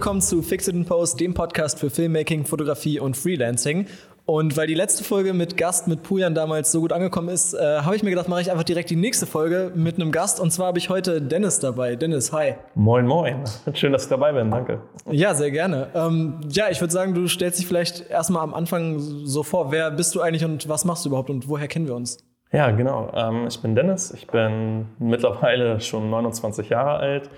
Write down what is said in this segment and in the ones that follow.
willkommen zu Fix It in Post, dem Podcast für Filmmaking, Fotografie und Freelancing. Und weil die letzte Folge mit Gast, mit Pujan damals so gut angekommen ist, äh, habe ich mir gedacht, mache ich einfach direkt die nächste Folge mit einem Gast. Und zwar habe ich heute Dennis dabei. Dennis, hi. Moin, moin. Schön, dass ich dabei bin. Danke. Ja, sehr gerne. Ähm, ja, ich würde sagen, du stellst dich vielleicht erstmal am Anfang so vor. Wer bist du eigentlich und was machst du überhaupt und woher kennen wir uns? Ja, genau. Ähm, ich bin Dennis. Ich bin mittlerweile schon 29 Jahre alt.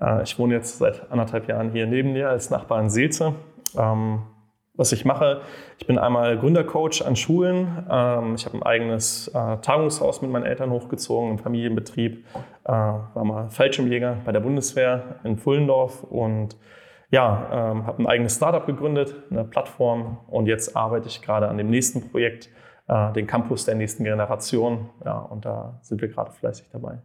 Äh, ich wohne jetzt seit anderthalb Jahren hier neben dir als Nachbar in Seelze. Ähm, was ich mache, ich bin einmal Gründercoach an Schulen. Ähm, ich habe ein eigenes äh, Tagungshaus mit meinen Eltern hochgezogen, einen Familienbetrieb. Äh, war mal Fallschirmjäger bei der Bundeswehr in Fullendorf und ja, ähm, habe ein eigenes Startup gegründet, eine Plattform und jetzt arbeite ich gerade an dem nächsten Projekt, den Campus der nächsten Generation. Ja, und da sind wir gerade fleißig dabei.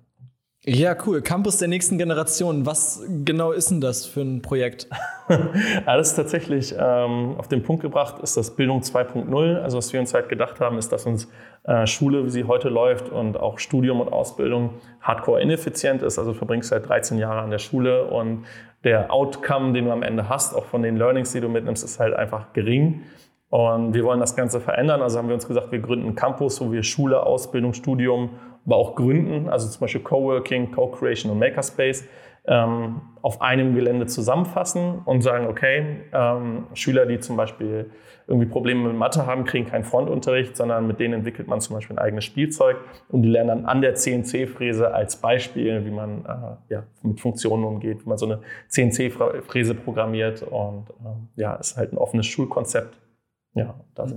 Ja, cool. Campus der nächsten Generation. Was genau ist denn das für ein Projekt? Alles tatsächlich ähm, auf den Punkt gebracht ist das Bildung 2.0. Also was wir uns halt gedacht haben, ist, dass uns äh, Schule, wie sie heute läuft und auch Studium und Ausbildung hardcore ineffizient ist. Also du verbringst seit 13 Jahre an der Schule und der Outcome, den du am Ende hast, auch von den Learnings, die du mitnimmst, ist halt einfach gering. Und wir wollen das Ganze verändern. Also haben wir uns gesagt, wir gründen einen Campus, wo wir Schule, Ausbildung, Studium aber auch gründen, also zum Beispiel Coworking, Co-Creation und Makerspace, ähm, auf einem Gelände zusammenfassen und sagen, okay, ähm, Schüler, die zum Beispiel irgendwie Probleme mit Mathe haben, kriegen keinen Frontunterricht, sondern mit denen entwickelt man zum Beispiel ein eigenes Spielzeug und die lernen dann an der CNC-Fräse als Beispiel, wie man äh, ja, mit Funktionen umgeht, wie man so eine CNC-Fräse programmiert und ähm, ja, ist halt ein offenes Schulkonzept. Ja,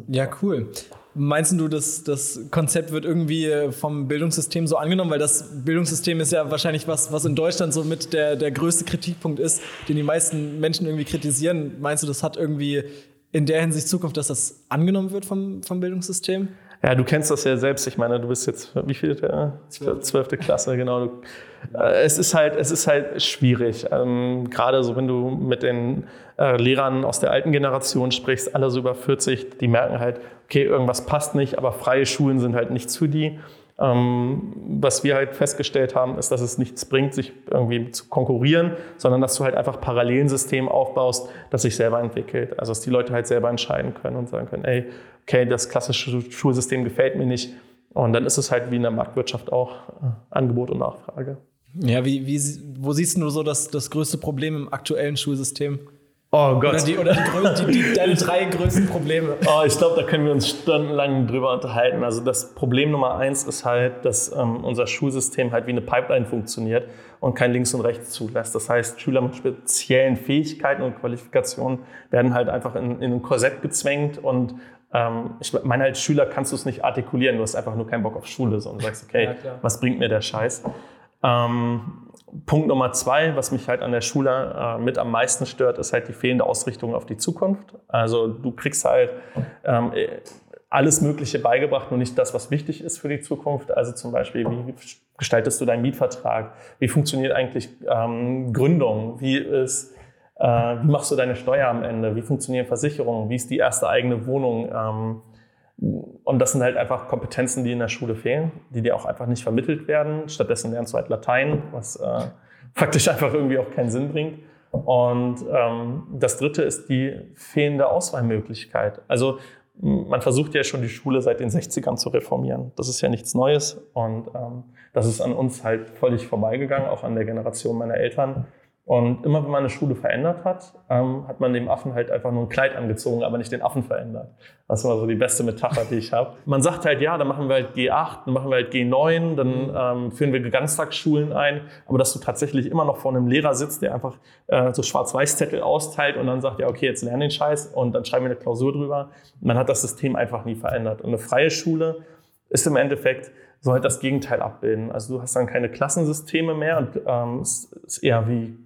ja, cool. Meinst du, dass das Konzept wird irgendwie vom Bildungssystem so angenommen? Weil das Bildungssystem ist ja wahrscheinlich was, was in Deutschland so mit der, der größte Kritikpunkt ist, den die meisten Menschen irgendwie kritisieren. Meinst du, das hat irgendwie in der Hinsicht Zukunft, dass das angenommen wird vom, vom Bildungssystem? Ja, du kennst das ja selbst. Ich meine, du bist jetzt, wie viel? Zwölfte Klasse, genau. Äh, es, ist halt, es ist halt schwierig. Ähm, gerade so, wenn du mit den äh, Lehrern aus der alten Generation sprichst, alle so über 40, die merken halt, okay, irgendwas passt nicht, aber freie Schulen sind halt nichts für die. Ähm, was wir halt festgestellt haben, ist, dass es nichts bringt, sich irgendwie zu konkurrieren, sondern dass du halt einfach parallel ein System aufbaust, das sich selber entwickelt. Also dass die Leute halt selber entscheiden können und sagen können, ey, okay, das klassische Schulsystem gefällt mir nicht. Und dann ist es halt wie in der Marktwirtschaft auch äh, Angebot und Nachfrage. Ja, wie, wie, wo siehst du so das, das größte Problem im aktuellen Schulsystem? Oh Gott. Oder, die, oder die, die, die, deine drei größten Probleme. Oh, ich glaube, da können wir uns stundenlang drüber unterhalten. Also das Problem Nummer eins ist halt, dass ähm, unser Schulsystem halt wie eine Pipeline funktioniert und kein Links und Rechts zulässt. Das heißt, Schüler mit speziellen Fähigkeiten und Qualifikationen werden halt einfach in, in ein Korsett gezwängt und ähm, ich meine, als Schüler kannst du es nicht artikulieren, du hast einfach nur keinen Bock auf Schule so, und sagst, okay, ja, was bringt mir der Scheiß? Ähm, Punkt Nummer zwei, was mich halt an der Schule äh, mit am meisten stört, ist halt die fehlende Ausrichtung auf die Zukunft. Also du kriegst halt ähm, alles Mögliche beigebracht, nur nicht das, was wichtig ist für die Zukunft. Also zum Beispiel, wie gestaltest du deinen Mietvertrag? Wie funktioniert eigentlich ähm, Gründung? Wie ist äh, wie machst du deine Steuer am Ende? Wie funktionieren Versicherungen? Wie ist die erste eigene Wohnung? Ähm, und das sind halt einfach Kompetenzen, die in der Schule fehlen, die dir auch einfach nicht vermittelt werden. Stattdessen lernst du halt Latein, was äh, faktisch einfach irgendwie auch keinen Sinn bringt. Und ähm, das Dritte ist die fehlende Auswahlmöglichkeit. Also man versucht ja schon die Schule seit den 60ern zu reformieren. Das ist ja nichts Neues und ähm, das ist an uns halt völlig vorbeigegangen, auch an der Generation meiner Eltern. Und immer wenn man eine Schule verändert hat, ähm, hat man dem Affen halt einfach nur ein Kleid angezogen, aber nicht den Affen verändert. Das war so die beste Metapher, die ich habe. Man sagt halt, ja, dann machen wir halt G8, dann machen wir halt G9, dann ähm, führen wir Ganztagsschulen ein. Aber dass du tatsächlich immer noch vor einem Lehrer sitzt, der einfach äh, so Schwarz-Weiß-Zettel austeilt und dann sagt, ja, okay, jetzt lerne den Scheiß und dann schreiben wir eine Klausur drüber. Man hat das System einfach nie verändert. Und eine freie Schule ist im Endeffekt soll halt das Gegenteil abbilden. Also du hast dann keine Klassensysteme mehr und ähm, es ist eher wie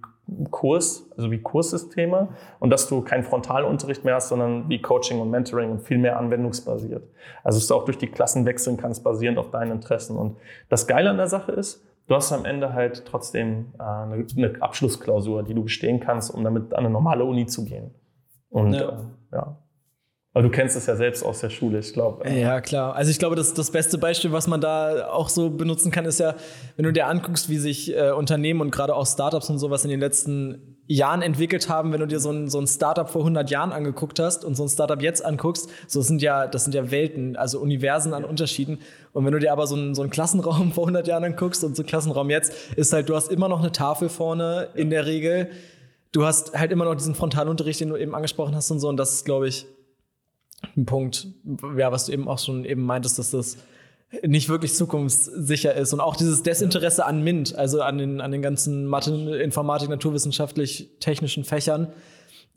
Kurs, also wie Kurssysteme und dass du keinen Frontalunterricht mehr hast, sondern wie Coaching und Mentoring und viel mehr anwendungsbasiert. Also dass du auch durch die Klassen wechseln kannst, basierend auf deinen Interessen. Und das Geile an der Sache ist, du hast am Ende halt trotzdem äh, eine, eine, Abschlussklausur, die du bestehen kannst, um damit an eine normale Uni zu gehen. Und ja. Äh, ja. Aber du kennst es ja selbst aus der Schule, ich glaube. Ja, klar. Also ich glaube, das, das beste Beispiel, was man da auch so benutzen kann, ist ja, wenn du dir anguckst, wie sich äh, Unternehmen und gerade auch Startups und sowas in den letzten Jahren entwickelt haben, wenn du dir so ein, so ein Startup vor 100 Jahren angeguckt hast und so ein Startup jetzt anguckst, so sind ja, das sind ja Welten, also Universen an Unterschieden. Und wenn du dir aber so einen, so einen Klassenraum vor 100 Jahren anguckst und so einen Klassenraum jetzt, ist halt, du hast immer noch eine Tafel vorne in der Regel. Du hast halt immer noch diesen Frontalunterricht, den du eben angesprochen hast und so. Und das ist, glaube ich, ein Punkt, ja, was du eben auch schon eben meintest, dass das nicht wirklich zukunftssicher ist. Und auch dieses Desinteresse an MINT, also an den, an den ganzen Mathe, Informatik, naturwissenschaftlich, technischen Fächern,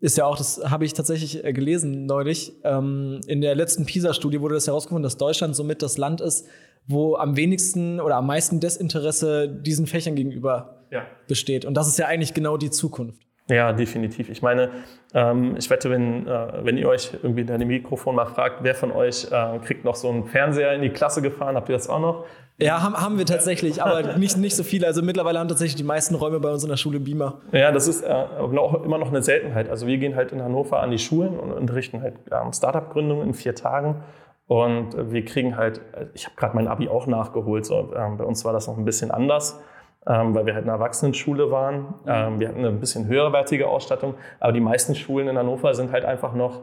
ist ja auch, das habe ich tatsächlich äh, gelesen neulich, ähm, in der letzten PISA-Studie wurde das herausgefunden, dass Deutschland somit das Land ist, wo am wenigsten oder am meisten Desinteresse diesen Fächern gegenüber ja. besteht. Und das ist ja eigentlich genau die Zukunft. Ja, definitiv. Ich meine, ähm, ich wette, wenn, äh, wenn ihr euch irgendwie in dem Mikrofon mal fragt, wer von euch äh, kriegt noch so einen Fernseher in die Klasse gefahren, habt ihr das auch noch? Ja, haben, haben wir tatsächlich, aber nicht, nicht so viele. Also mittlerweile haben tatsächlich die meisten Räume bei uns in der Schule Beamer. Ja, das ist äh, auch immer noch eine Seltenheit. Also wir gehen halt in Hannover an die Schulen und unterrichten halt ähm, Startup-Gründung in vier Tagen. Und wir kriegen halt, ich habe gerade mein Abi auch nachgeholt, so, ähm, bei uns war das noch ein bisschen anders ähm, weil wir halt eine Erwachsenenschule waren. Ähm, wir hatten eine bisschen höherwertige Ausstattung, aber die meisten Schulen in Hannover sind halt einfach noch,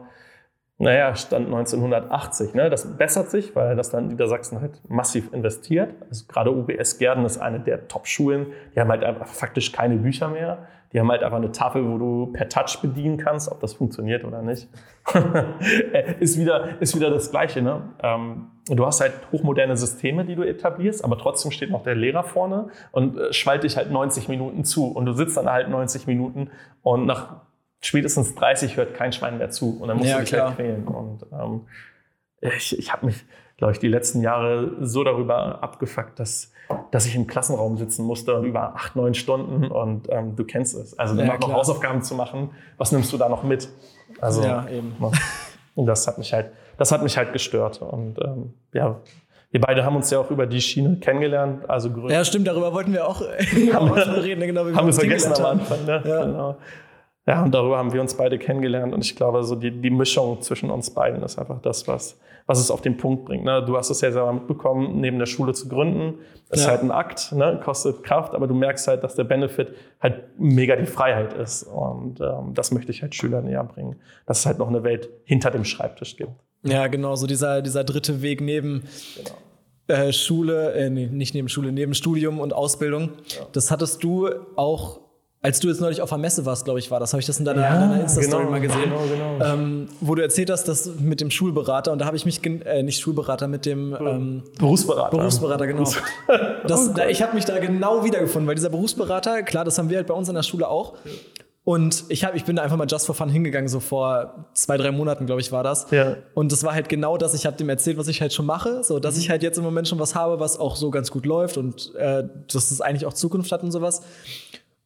naja, Stand 1980. Ne? Das bessert sich, weil das dann Niedersachsen halt massiv investiert. Also gerade UBS Gerden ist eine der Top-Schulen. Die haben halt einfach faktisch keine Bücher mehr. Die haben halt einfach eine Tafel, wo du per Touch bedienen kannst, ob das funktioniert oder nicht. ist, wieder, ist wieder das Gleiche. Ne? Ähm, du hast halt hochmoderne Systeme, die du etablierst, aber trotzdem steht noch der Lehrer vorne und äh, schwallt dich halt 90 Minuten zu. Und du sitzt dann halt 90 Minuten und nach spätestens 30 hört kein Schwein mehr zu. Und dann musst ja, du dich halt klar. halt quälen. Und ähm, ich, ich habe mich, glaube ich, die letzten Jahre so darüber abgefuckt, dass dass ich im Klassenraum sitzen musste über acht, neun Stunden und ähm, du kennst es. Also ja, noch Hausaufgaben zu machen, was nimmst du da noch mit? Also, ja, eben. Und das hat mich halt, das hat mich halt gestört. Und ähm, ja, wir beide haben uns ja auch über die Schiene kennengelernt. Also ja, stimmt, darüber wollten wir auch haben wir, reden. Genau, wie haben wir vergessen am Anfang. Ne? Ja. Genau. Ja, und darüber haben wir uns beide kennengelernt. Und ich glaube, so die, die Mischung zwischen uns beiden ist einfach das, was, was es auf den Punkt bringt. Ne? Du hast es ja selber mitbekommen, neben der Schule zu gründen. Das ja. ist halt ein Akt, ne? kostet Kraft, aber du merkst halt, dass der Benefit halt mega die Freiheit ist. Und ähm, das möchte ich halt Schülern näher bringen, dass es halt noch eine Welt hinter dem Schreibtisch gibt. Ja, genau, so dieser, dieser dritte Weg neben genau. Schule, äh, nee, nicht neben Schule, neben Studium und Ausbildung. Ja. Das hattest du auch als du jetzt neulich auf der Messe warst, glaube ich, war das, habe ich das in deiner, ja, deiner Insta-Story genau, mal gesehen, genau, genau. Ähm, wo du erzählt hast, dass mit dem Schulberater, und da habe ich mich, äh, nicht Schulberater, mit dem ähm, Berufsberater. Berufsberater, genau. Das, da, ich habe mich da genau wiedergefunden, weil dieser Berufsberater, klar, das haben wir halt bei uns in der Schule auch. Und ich, hab, ich bin da einfach mal just for fun hingegangen, so vor zwei, drei Monaten, glaube ich, war das. Ja. Und das war halt genau das, ich habe dem erzählt, was ich halt schon mache, so dass mhm. ich halt jetzt im Moment schon was habe, was auch so ganz gut läuft und äh, dass es eigentlich auch Zukunft hat und sowas.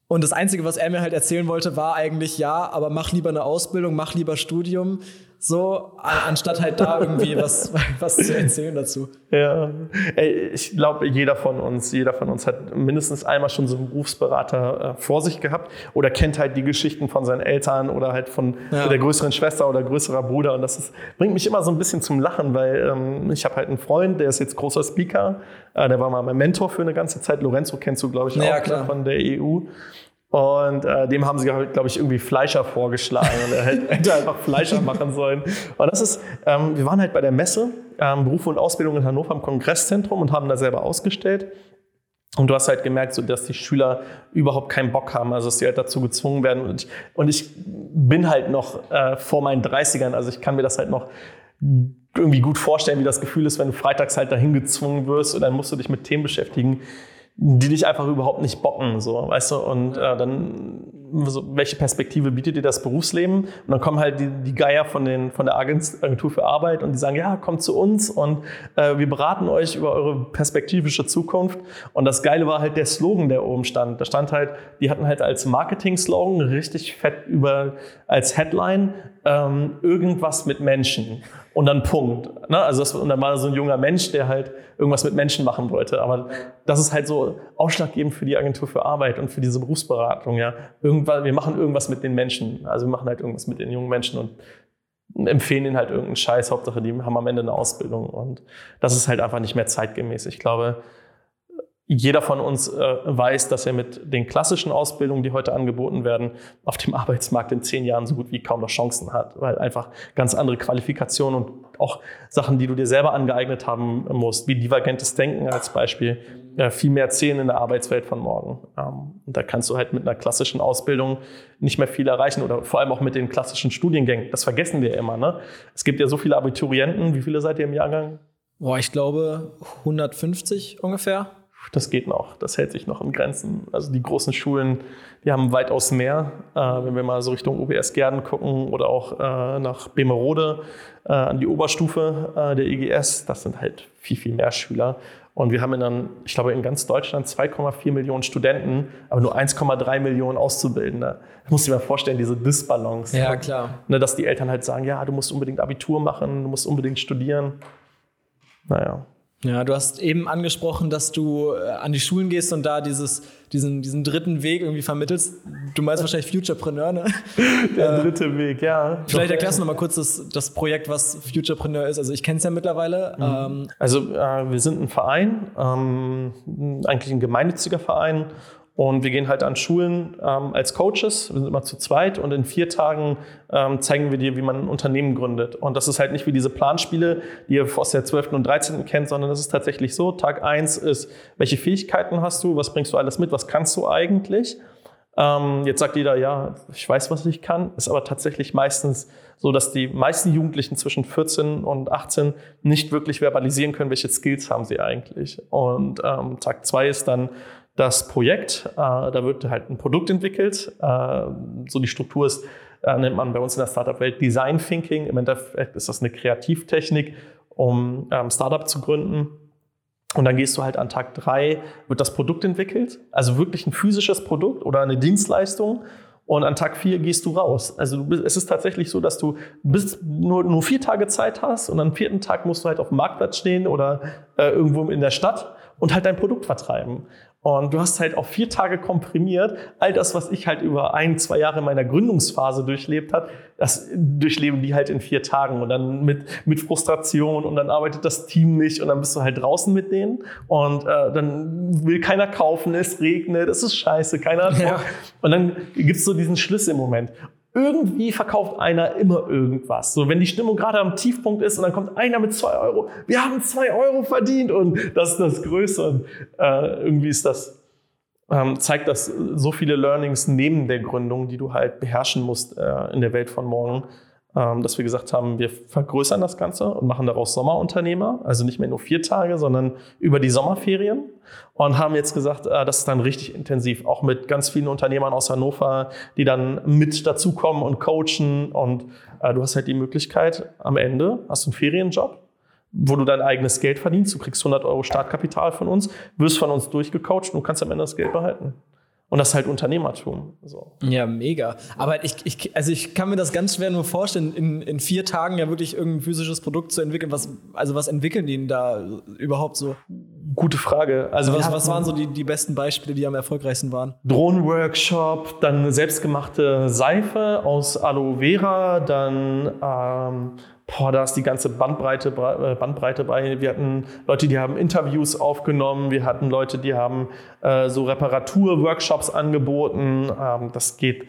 Und das Einzige, was er mir halt erzählen wollte, war eigentlich, ja, aber mach lieber eine Ausbildung, mach lieber Studium, so, anstatt halt da irgendwie was, was zu erzählen dazu. Ja, Ey, ich glaube, jeder von uns, jeder von uns hat mindestens einmal schon so einen Berufsberater äh, vor sich gehabt oder kennt halt die Geschichten von seinen Eltern oder halt von ja. der größeren Schwester oder größerer Bruder. Und das ist, bringt mich immer so ein bisschen zum Lachen, weil ähm, ich habe halt einen Freund, der ist jetzt großer Speaker, äh, der war mal mein Mentor für eine ganze Zeit. Lorenzo kennst du, glaube ich, ja, auch klar. von der EU. Und äh, dem haben sie, glaube ich, irgendwie Fleischer vorgeschlagen. Und er hätte einfach Fleischer machen sollen. Und das ist, ähm, wir waren halt bei der Messe, ähm, Beruf und Ausbildung in Hannover im Kongresszentrum und haben da selber ausgestellt. Und du hast halt gemerkt, so, dass die Schüler überhaupt keinen Bock haben, also dass sie halt dazu gezwungen werden. Und ich, und ich bin halt noch äh, vor meinen 30ern, also ich kann mir das halt noch irgendwie gut vorstellen, wie das Gefühl ist, wenn du freitags halt dahin gezwungen wirst und dann musst du dich mit Themen beschäftigen, die dich einfach überhaupt nicht bocken, so, weißt du, und äh, dann, so, welche Perspektive bietet dir das Berufsleben? Und dann kommen halt die, die Geier von, den, von der Agentur für Arbeit und die sagen, ja, kommt zu uns und äh, wir beraten euch über eure perspektivische Zukunft. Und das Geile war halt der Slogan, der oben stand. Da stand halt, die hatten halt als Marketing-Slogan richtig fett über, als Headline, ähm, irgendwas mit Menschen und dann Punkt. Ne? Also das, und dann war so ein junger Mensch, der halt irgendwas mit Menschen machen wollte. Aber das ist halt so ausschlaggebend für die Agentur für Arbeit und für diese Berufsberatung. Ja, irgendwann, wir machen irgendwas mit den Menschen. Also wir machen halt irgendwas mit den jungen Menschen und empfehlen ihnen halt irgendeinen Scheiß. Hauptsache, die haben am Ende eine Ausbildung und das ist halt einfach nicht mehr zeitgemäß. Ich glaube, jeder von uns äh, weiß, dass er mit den klassischen Ausbildungen, die heute angeboten werden, auf dem Arbeitsmarkt in zehn Jahren so gut wie kaum noch Chancen hat, weil einfach ganz andere Qualifikationen und auch Sachen, die du dir selber angeeignet haben musst, wie divergentes Denken als Beispiel, ja, viel mehr zählen in der Arbeitswelt von morgen. Ähm, und da kannst du halt mit einer klassischen Ausbildung nicht mehr viel erreichen oder vor allem auch mit den klassischen Studiengängen. Das vergessen wir immer. Ne? Es gibt ja so viele Abiturienten. Wie viele seid ihr im Jahrgang? Boah, ich glaube 150 ungefähr das geht noch, das hält sich noch in Grenzen. Also die großen Schulen, die haben weitaus mehr. Äh, wenn wir mal so Richtung OBS Gärden gucken oder auch äh, nach Bemerode äh, an die Oberstufe äh, der EGS, das sind halt viel, viel mehr Schüler. Und wir haben dann, ich glaube, in ganz Deutschland 2,4 Millionen Studenten, aber nur 1,3 Millionen Auszubildende. Ich muss dir mal vorstellen, diese Disbalance. Ja, klar. Ne, dass die Eltern halt sagen, ja, du musst unbedingt Abitur machen, du musst unbedingt studieren. Naja. Ja, du hast eben angesprochen, dass du äh, an die Schulen gehst und da dieses, diesen, diesen dritten Weg irgendwie vermittelst. Du meinst wahrscheinlich Futurepreneur, ne? Der äh, dritte Weg, ja. Vielleicht erklärst du noch mal kurz das, das Projekt, was Futurepreneur ist. Also ich kenne es ja mittlerweile. Mhm. Ähm, also äh, wir sind ein Verein, ähm, eigentlich ein gemeinnütziger Verein und wir gehen halt an Schulen ähm, als Coaches, wir sind immer zu zweit und in vier Tagen ähm, zeigen wir dir, wie man ein Unternehmen gründet. Und das ist halt nicht wie diese Planspiele, die ihr aus der 12. und 13. kennt, sondern das ist tatsächlich so. Tag eins ist, welche Fähigkeiten hast du, was bringst du alles mit, was kannst du eigentlich? Ähm, jetzt sagt jeder, ja, ich weiß, was ich kann, ist aber tatsächlich meistens so, dass die meisten Jugendlichen zwischen 14 und 18 nicht wirklich verbalisieren können, welche Skills haben sie eigentlich. Und ähm, Tag zwei ist dann, das Projekt. Äh, da wird halt ein Produkt entwickelt. Äh, so die Struktur ist, äh, nennt man bei uns in der Startup-Welt Design Thinking. Im Endeffekt ist das eine Kreativtechnik, um ähm, Startup zu gründen. Und dann gehst du halt an Tag drei, wird das Produkt entwickelt, also wirklich ein physisches Produkt oder eine Dienstleistung. Und an Tag vier gehst du raus. Also du bist, es ist tatsächlich so, dass du bis nur, nur vier Tage Zeit hast und am vierten Tag musst du halt auf dem Marktplatz stehen oder äh, irgendwo in der Stadt und halt dein Produkt vertreiben. Und du hast halt auf vier Tage komprimiert. All das, was ich halt über ein, zwei Jahre meiner Gründungsphase durchlebt hat, das durchleben die halt in vier Tagen. Und dann mit, mit Frustration und dann arbeitet das Team nicht und dann bist du halt draußen mit denen. Und äh, dann will keiner kaufen, es regnet, es ist scheiße, keiner hat ja. Und dann gibt's so diesen Schlüsselmoment irgendwie verkauft einer immer irgendwas. So, wenn die Stimmung gerade am Tiefpunkt ist und dann kommt einer mit zwei Euro, wir haben zwei Euro verdient und das ist das Größte. Und, äh, irgendwie ist das, ähm, zeigt das so viele Learnings neben der Gründung, die du halt beherrschen musst äh, in der Welt von morgen, dass wir gesagt haben, wir vergrößern das Ganze und machen daraus Sommerunternehmer, also nicht mehr nur vier Tage, sondern über die Sommerferien. Und haben jetzt gesagt, äh, das ist dann richtig intensiv, auch mit ganz vielen Unternehmern aus Hannover, die dann mit dazukommen und coachen. Und äh, du hast halt die Möglichkeit, am Ende hast du einen Ferienjob, wo du dein eigenes Geld verdienst, du kriegst 100 Euro Startkapital von uns, wirst von uns durchgecoacht und kannst am Ende das Geld behalten. Und das ist halt Unternehmertum. So. Ja, mega. Aber ich, ich, also ich kann mir das ganz schwer nur vorstellen, in, in vier Tagen ja wirklich irgendein physisches Produkt zu entwickeln. Was, also was entwickeln die denn da überhaupt so? Gute Frage. Also was, was waren so die, die besten Beispiele, die am erfolgreichsten waren? Drohnenworkshop, dann eine selbstgemachte Seife aus Aloe Vera, dann ähm, boah, da ist die ganze Bandbreite, äh, Bandbreite bei. Wir hatten Leute, die haben Interviews aufgenommen, wir hatten Leute, die haben äh, so Reparaturworkshops angeboten. Ähm, das geht.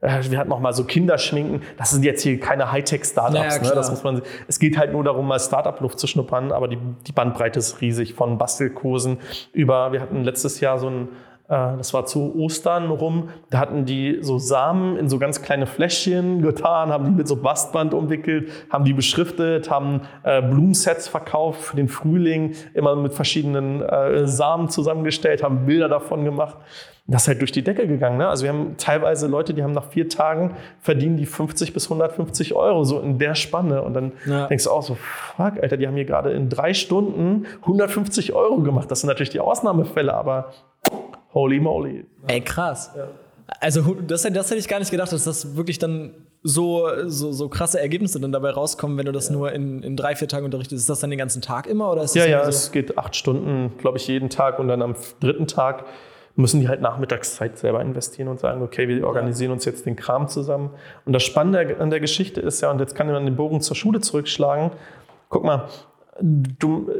Äh, wir hatten noch mal so Kinderschminken. Das sind jetzt hier keine Hightech-Startups. Ja, ne? Das muss man. Es geht halt nur darum, mal Startup-Luft zu schnuppern. Aber die, die Bandbreite ist riesig von Bastelkursen über. Wir hatten letztes Jahr so ein das war zu Ostern rum, da hatten die so Samen in so ganz kleine Fläschchen getan, haben die mit so Bastband umwickelt, haben die beschriftet, haben äh, Blumensets verkauft für den Frühling, immer mit verschiedenen äh, Samen zusammengestellt, haben Bilder davon gemacht. Das ist halt durch die Decke gegangen. Ne? Also wir haben teilweise Leute, die haben nach vier Tagen verdienen die 50 bis 150 Euro, so in der Spanne. Und dann ja. denkst du auch so, fuck, Alter, die haben hier gerade in drei Stunden 150 Euro gemacht. Das sind natürlich die Ausnahmefälle, aber holy moly. Ey, krass. Ja. Also das, das hätte ich gar nicht gedacht, dass das wirklich dann so, so, so krasse Ergebnisse dann dabei rauskommen, wenn du das ja. nur in, in drei, vier Tagen unterrichtest. Ist das dann den ganzen Tag immer? Oder ist ja, ja, so? es geht acht Stunden, glaube ich, jeden Tag und dann am dritten Tag müssen die halt Nachmittagszeit selber investieren und sagen, okay, wir organisieren uns jetzt den Kram zusammen. Und das Spannende an der Geschichte ist ja, und jetzt kann man den Bogen zur Schule zurückschlagen, guck mal, du,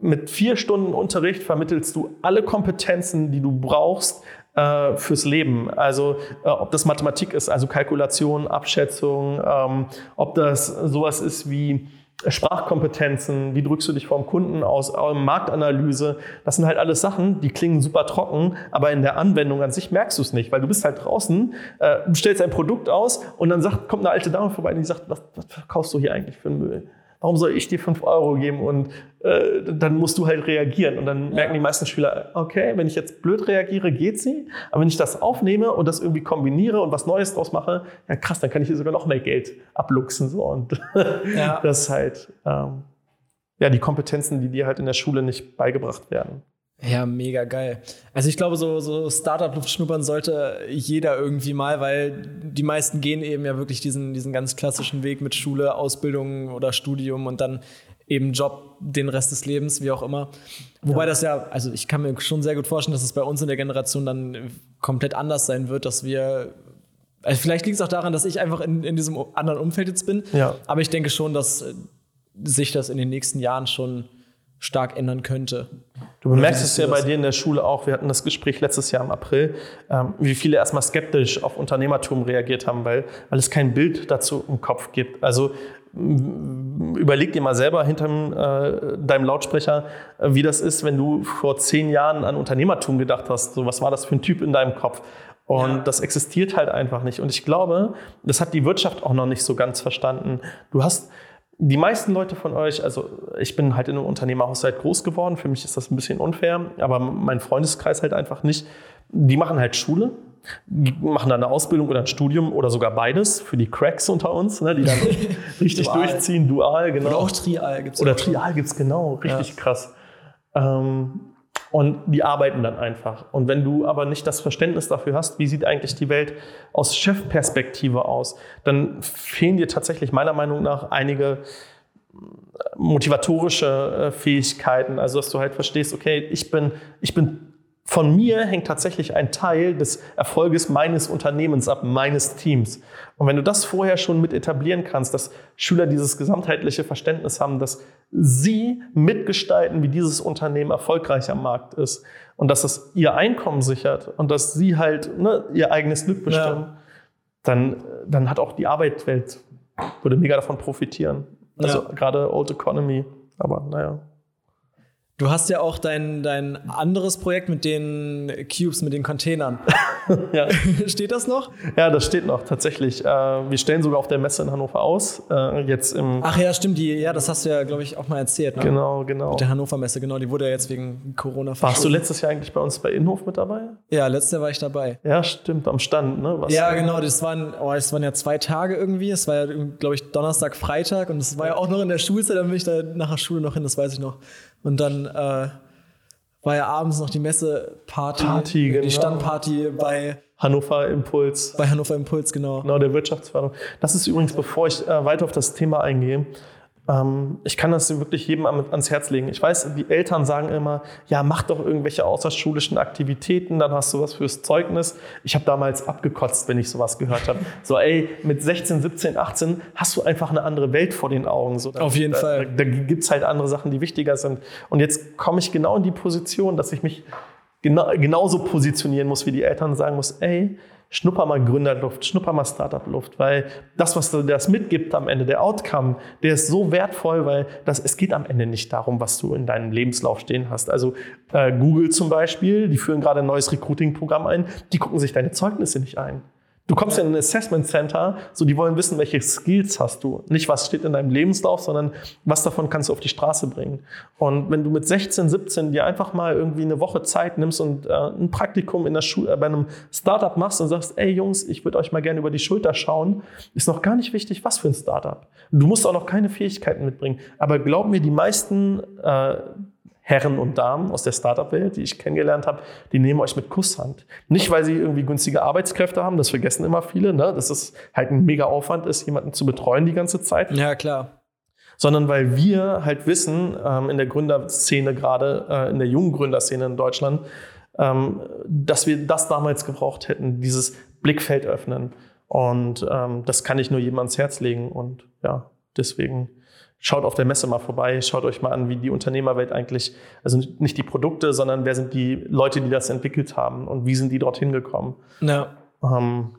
mit vier Stunden Unterricht vermittelst du alle Kompetenzen, die du brauchst äh, fürs Leben. Also äh, ob das Mathematik ist, also Kalkulation, Abschätzung, ähm, ob das sowas ist wie Sprachkompetenzen, wie drückst du dich vom Kunden aus, Marktanalyse, das sind halt alles Sachen, die klingen super trocken, aber in der Anwendung an sich merkst du es nicht, weil du bist halt draußen, äh, du stellst ein Produkt aus und dann sagt, kommt eine alte Dame vorbei und die sagt, was, was verkaufst du hier eigentlich für einen Müll? Warum soll ich dir fünf Euro geben? Und äh, dann musst du halt reagieren. Und dann ja. merken die meisten Schüler, okay, wenn ich jetzt blöd reagiere, geht sie. Aber wenn ich das aufnehme und das irgendwie kombiniere und was Neues draus mache, ja krass, dann kann ich hier sogar noch mehr Geld abluchsen. So. Und ja. das ist halt ähm, ja, die Kompetenzen, die dir halt in der Schule nicht beigebracht werden. Ja, mega geil. Also ich glaube, so, so Startup-Luft schnuppern sollte jeder irgendwie mal, weil die meisten gehen eben ja wirklich diesen, diesen ganz klassischen Weg mit Schule, Ausbildung oder Studium und dann eben Job den Rest des Lebens, wie auch immer. Wobei ja. das ja, also ich kann mir schon sehr gut vorstellen, dass es bei uns in der Generation dann komplett anders sein wird, dass wir also vielleicht liegt es auch daran, dass ich einfach in, in diesem anderen Umfeld jetzt bin. Ja. Aber ich denke schon, dass sich das in den nächsten Jahren schon stark ändern könnte. Du bemerkst es ja bei dir in der Schule auch, wir hatten das Gespräch letztes Jahr im April, ähm, wie viele erstmal skeptisch auf Unternehmertum reagiert haben, weil, weil es kein Bild dazu im Kopf gibt. Also überleg dir mal selber hinter äh, deinem Lautsprecher, äh, wie das ist, wenn du vor zehn Jahren an Unternehmertum gedacht hast. So, was war das für ein Typ in deinem Kopf? Und ja. das existiert halt einfach nicht. Und ich glaube, das hat die Wirtschaft auch noch nicht so ganz verstanden. Du hast die meisten Leute von euch, also ich bin halt in einem Unternehmerhaushalt groß geworden, für mich ist das ein bisschen unfair, aber mein Freundeskreis halt einfach nicht. Die machen halt Schule, machen dann eine Ausbildung oder ein Studium oder sogar beides für die Cracks unter uns, ne, die dann richtig dual. durchziehen, dual, genau. Oder auch Trial gibt es. Oder Trial gibt es, genau, richtig ja. krass. Ähm, und die arbeiten dann einfach. Und wenn du aber nicht das Verständnis dafür hast, wie sieht eigentlich die Welt aus Chefperspektive aus, dann fehlen dir tatsächlich meiner Meinung nach einige motivatorische äh, Fähigkeiten. Also, dass du halt verstehst, okay, ich bin, ich bin von mir hängt tatsächlich ein Teil des Erfolges meines Unternehmens ab, meines Teams. Und wenn du das vorher schon mit etablieren kannst, dass Schüler dieses gesamtheitliche Verständnis haben, dass sie mitgestalten, wie dieses Unternehmen erfolgreich am Markt ist und dass es ihr Einkommen sichert und dass sie halt ne, ihr eigenes Glück bestimmen, ja. dann, dann hat auch die Arbeitswelt, würde mega davon profitieren. Also ja. gerade Old Economy, aber naja. Du hast ja auch dein, dein anderes Projekt mit den Cubes, mit den Containern. ja. steht das noch? Ja, das steht noch tatsächlich. Äh, wir stellen sogar auf der Messe in Hannover aus. Äh, jetzt im Ach ja, stimmt. Die, ja, das hast du ja, glaube ich, auch mal erzählt. Ne? Genau, genau. Mit der Hannover Messe, genau. Die wurde ja jetzt wegen Corona Warst du letztes Jahr eigentlich bei uns bei Inhof mit dabei? Ja, letztes Jahr war ich dabei. Ja, stimmt. Am Stand, ne? Was ja, genau. Das waren, oh, das waren ja zwei Tage irgendwie. Es war ja, glaube ich, Donnerstag, Freitag. Und es war ja auch noch in der Schulzeit. Dann bin ich da nach der Schule noch hin, das weiß ich noch. Und dann äh, war ja abends noch die Messe-Party, Party, die genau. Standparty bei Hannover Impuls. Bei Hannover Impuls, genau. Genau, der Wirtschaftsförderung. Das ist übrigens, bevor ich äh, weiter auf das Thema eingehe, ich kann das wirklich jedem ans Herz legen. Ich weiß, die Eltern sagen immer, ja, mach doch irgendwelche außerschulischen Aktivitäten, dann hast du was fürs Zeugnis. Ich habe damals abgekotzt, wenn ich sowas gehört habe. So, ey, mit 16, 17, 18 hast du einfach eine andere Welt vor den Augen. So, Auf jeden da, Fall. Da, da gibt es halt andere Sachen, die wichtiger sind. Und jetzt komme ich genau in die Position, dass ich mich genau, genauso positionieren muss, wie die Eltern sagen muss, ey, schnupper mal Gründerluft, schnupper mal Startup-Luft, weil das, was du das mitgibt am Ende, der Outcome, der ist so wertvoll, weil das, es geht am Ende nicht darum, was du in deinem Lebenslauf stehen hast. Also äh, Google zum Beispiel, die führen gerade ein neues Recruiting-Programm ein, die gucken sich deine Zeugnisse nicht ein. Du kommst in ein Assessment Center, so die wollen wissen, welche Skills hast du. Nicht, was steht in deinem Lebenslauf, sondern was davon kannst du auf die Straße bringen. Und wenn du mit 16, 17 dir einfach mal irgendwie eine Woche Zeit nimmst und äh, ein Praktikum in der Schule, äh, bei einem Startup machst und sagst, ey Jungs, ich würde euch mal gerne über die Schulter schauen, ist noch gar nicht wichtig, was für ein Startup. Du musst auch noch keine Fähigkeiten mitbringen. Aber glaub mir, die meisten äh, Herren und Damen aus der Startup-Welt, die ich kennengelernt habe, die nehmen euch mit Kusshand. Nicht, weil sie irgendwie günstige Arbeitskräfte haben, das vergessen immer viele, ne? dass es halt ein mega Aufwand ist, jemanden zu betreuen die ganze Zeit. Ja, klar. Sondern weil wir halt wissen, ähm, in der Gründerszene gerade, äh, in der jungen Gründerszene in Deutschland, ähm, dass wir das damals gebraucht hätten, dieses Blickfeld öffnen. Und ähm, das kann ich nur jedem ans Herz legen. Und ja, deswegen schaut auf der Messe mal vorbei, schaut euch mal an, wie die Unternehmerwelt eigentlich, also nicht die Produkte, sondern wer sind die Leute, die das entwickelt haben und wie sind die dorthin gekommen. Ja. Ähm,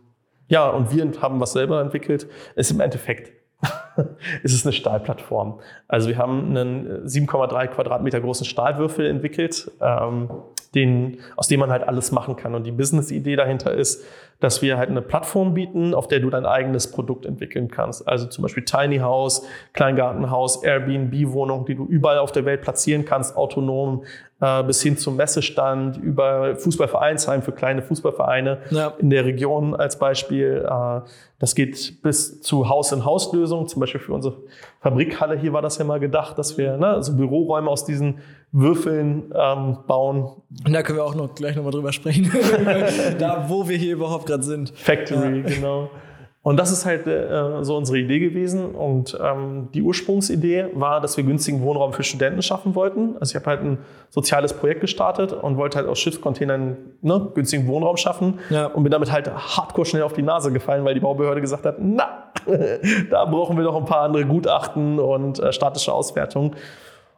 ja, und wir haben was selber entwickelt. Ist im Endeffekt ist es eine Stahlplattform. Also wir haben einen 7,3 Quadratmeter großen Stahlwürfel entwickelt, ähm, den, aus dem man halt alles machen kann. Und die Business-Idee dahinter ist, dass wir halt eine Plattform bieten, auf der du dein eigenes Produkt entwickeln kannst. Also zum Beispiel Tiny House, Kleingartenhaus, Airbnb-Wohnung, die du überall auf der Welt platzieren kannst, autonom, äh, bis hin zum Messestand, über Fußballvereinsheim für kleine Fußballvereine ja. in der Region als Beispiel. Äh, das geht bis zu Haus-in-Haus-Lösungen, zum Beispiel für unsere Fabrikhalle hier war das ja mal gedacht, dass wir ne, so Büroräume aus diesen Würfeln ähm, bauen. Und da können wir auch noch gleich nochmal drüber sprechen, da wo wir hier überhaupt gerade sind. Factory, ja. genau. Und das ist halt äh, so unsere Idee gewesen. Und ähm, die Ursprungsidee war, dass wir günstigen Wohnraum für Studenten schaffen wollten. Also ich habe halt ein soziales Projekt gestartet und wollte halt aus Schiffscontainern ne, günstigen Wohnraum schaffen. Ja. Und bin damit halt hardcore schnell auf die Nase gefallen, weil die Baubehörde gesagt hat, na, da brauchen wir noch ein paar andere Gutachten und äh, statische Auswertungen.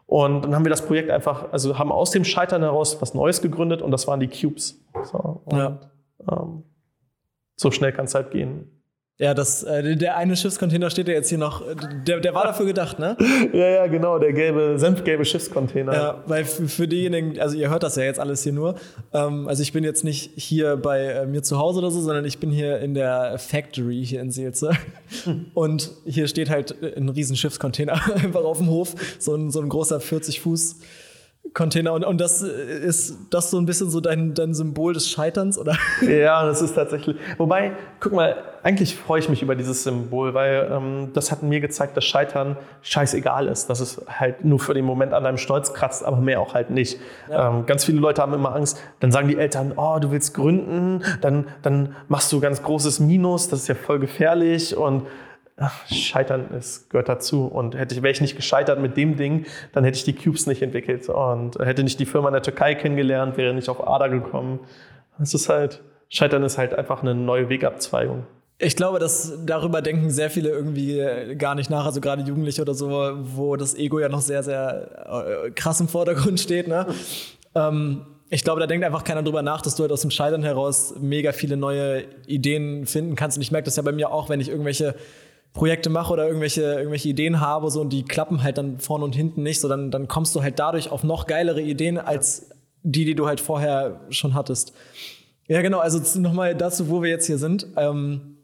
Und dann haben wir das Projekt einfach, also haben aus dem Scheitern heraus was Neues gegründet und das waren die Cubes. So, und, ja. ähm, so schnell kann es halt gehen. Ja, das, äh, der eine Schiffscontainer steht ja jetzt hier noch. Der, der war dafür gedacht, ne? ja, ja, genau, der gelbe, senfgelbe Schiffscontainer. Ja, weil für, für diejenigen, also ihr hört das ja jetzt alles hier nur. Ähm, also ich bin jetzt nicht hier bei äh, mir zu Hause oder so, sondern ich bin hier in der Factory hier in Seelze. Und hier steht halt ein riesen Schiffscontainer einfach auf dem Hof. So ein, so ein großer 40 Fuß Container und, und das ist das so ein bisschen so dein, dein Symbol des Scheiterns, oder? Ja, das ist tatsächlich. Wobei, guck mal, eigentlich freue ich mich über dieses Symbol, weil ähm, das hat mir gezeigt, dass Scheitern scheißegal ist, dass es halt nur für den Moment an deinem Stolz kratzt, aber mehr auch halt nicht. Ja. Ähm, ganz viele Leute haben immer Angst, dann sagen die Eltern, oh, du willst gründen, dann, dann machst du ganz großes Minus, das ist ja voll gefährlich und Scheitern ist, gehört dazu. Und hätte ich, wäre ich nicht gescheitert mit dem Ding, dann hätte ich die Cubes nicht entwickelt und hätte nicht die Firma in der Türkei kennengelernt, wäre nicht auf ADA gekommen. Es ist halt, Scheitern ist halt einfach eine neue Wegabzweigung. Ich glaube, dass darüber denken sehr viele irgendwie gar nicht nach, also gerade Jugendliche oder so, wo das Ego ja noch sehr, sehr äh, krass im Vordergrund steht. Ne? ähm, ich glaube, da denkt einfach keiner drüber nach, dass du halt aus dem Scheitern heraus mega viele neue Ideen finden kannst. Und ich merke das ja bei mir auch, wenn ich irgendwelche Projekte mache oder irgendwelche, irgendwelche Ideen habe so, und die klappen halt dann vorne und hinten nicht, so dann, dann kommst du halt dadurch auf noch geilere Ideen als die, die du halt vorher schon hattest. Ja, genau, also nochmal dazu, wo wir jetzt hier sind. Ähm,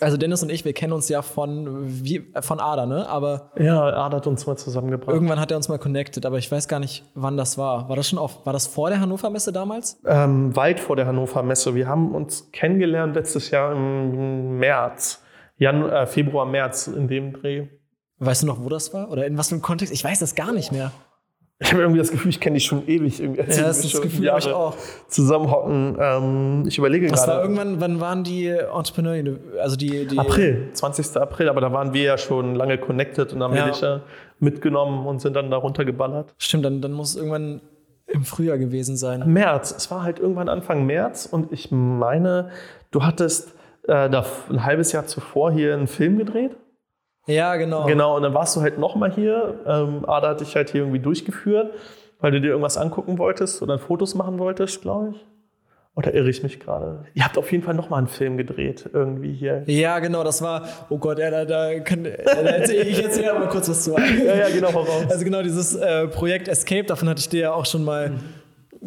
also Dennis und ich, wir kennen uns ja von, wie, von Ada, ne? Aber ja, Ada hat uns mal zusammengebracht. Irgendwann hat er uns mal connected, aber ich weiß gar nicht, wann das war. War das schon auf, war das vor der Hannover Messe damals? Ähm, weit vor der Hannover Messe. Wir haben uns kennengelernt letztes Jahr im März. Jan äh, Februar, März in dem Dreh. Weißt du noch, wo das war? Oder in was für einem Kontext? Ich weiß das gar nicht mehr. Ich habe irgendwie das Gefühl, ich kenne dich schon ewig. Irgendwie, ja, das, das Gefühl habe ich auch. Zusammenhocken. Ähm, ich überlege gerade. Was war irgendwann, wann waren die Entrepreneur, also die, die April, 20. April, aber da waren wir ja schon lange connected und haben ja. dich ja mitgenommen und sind dann da runtergeballert. Stimmt, dann, dann muss es irgendwann im Frühjahr gewesen sein. März, es war halt irgendwann Anfang März und ich meine, du hattest äh, da ein halbes Jahr zuvor hier einen Film gedreht. Ja, genau. Genau, und dann warst du halt nochmal hier. Ähm, Ada hat dich halt hier irgendwie durchgeführt, weil du dir irgendwas angucken wolltest oder Fotos machen wolltest, glaube ich. Oder irre ich mich gerade? Ihr habt auf jeden Fall nochmal einen Film gedreht, irgendwie hier. Ja, genau, das war, oh Gott, ja, da, da kann, da erzähl, ich erzähle mal kurz was zu. ja, ja, genau, voraus. Also genau, dieses äh, Projekt Escape, davon hatte ich dir ja auch schon mal mhm.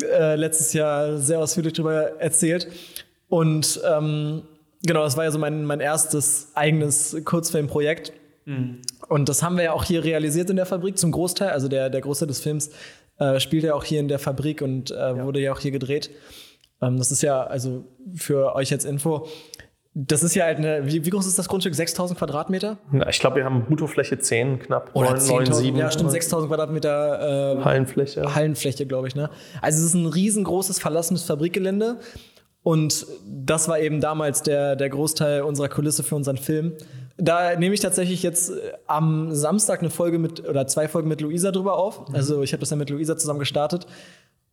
äh, letztes Jahr sehr ausführlich drüber erzählt. Und ähm, Genau, das war ja so mein, mein erstes eigenes Kurzfilmprojekt. Mhm. Und das haben wir ja auch hier realisiert in der Fabrik zum Großteil. Also der, der Großteil des Films äh, spielt ja auch hier in der Fabrik und äh, ja. wurde ja auch hier gedreht. Ähm, das ist ja, also für euch als Info, das ist ja halt eine, wie, wie groß ist das Grundstück? 6000 Quadratmeter? ich glaube, wir haben Bruttofläche 10 knapp. Oder 9, 9 7. Ja, stimmt, 6000 Quadratmeter äh, Hallenfläche. Hallenfläche, glaube ich. Ne? Also es ist ein riesengroßes verlassenes Fabrikgelände. Und das war eben damals der, der Großteil unserer Kulisse für unseren Film. Da nehme ich tatsächlich jetzt äh, am Samstag eine Folge mit oder zwei Folgen mit Luisa drüber auf. Mhm. Also ich habe das ja mit Luisa zusammen gestartet.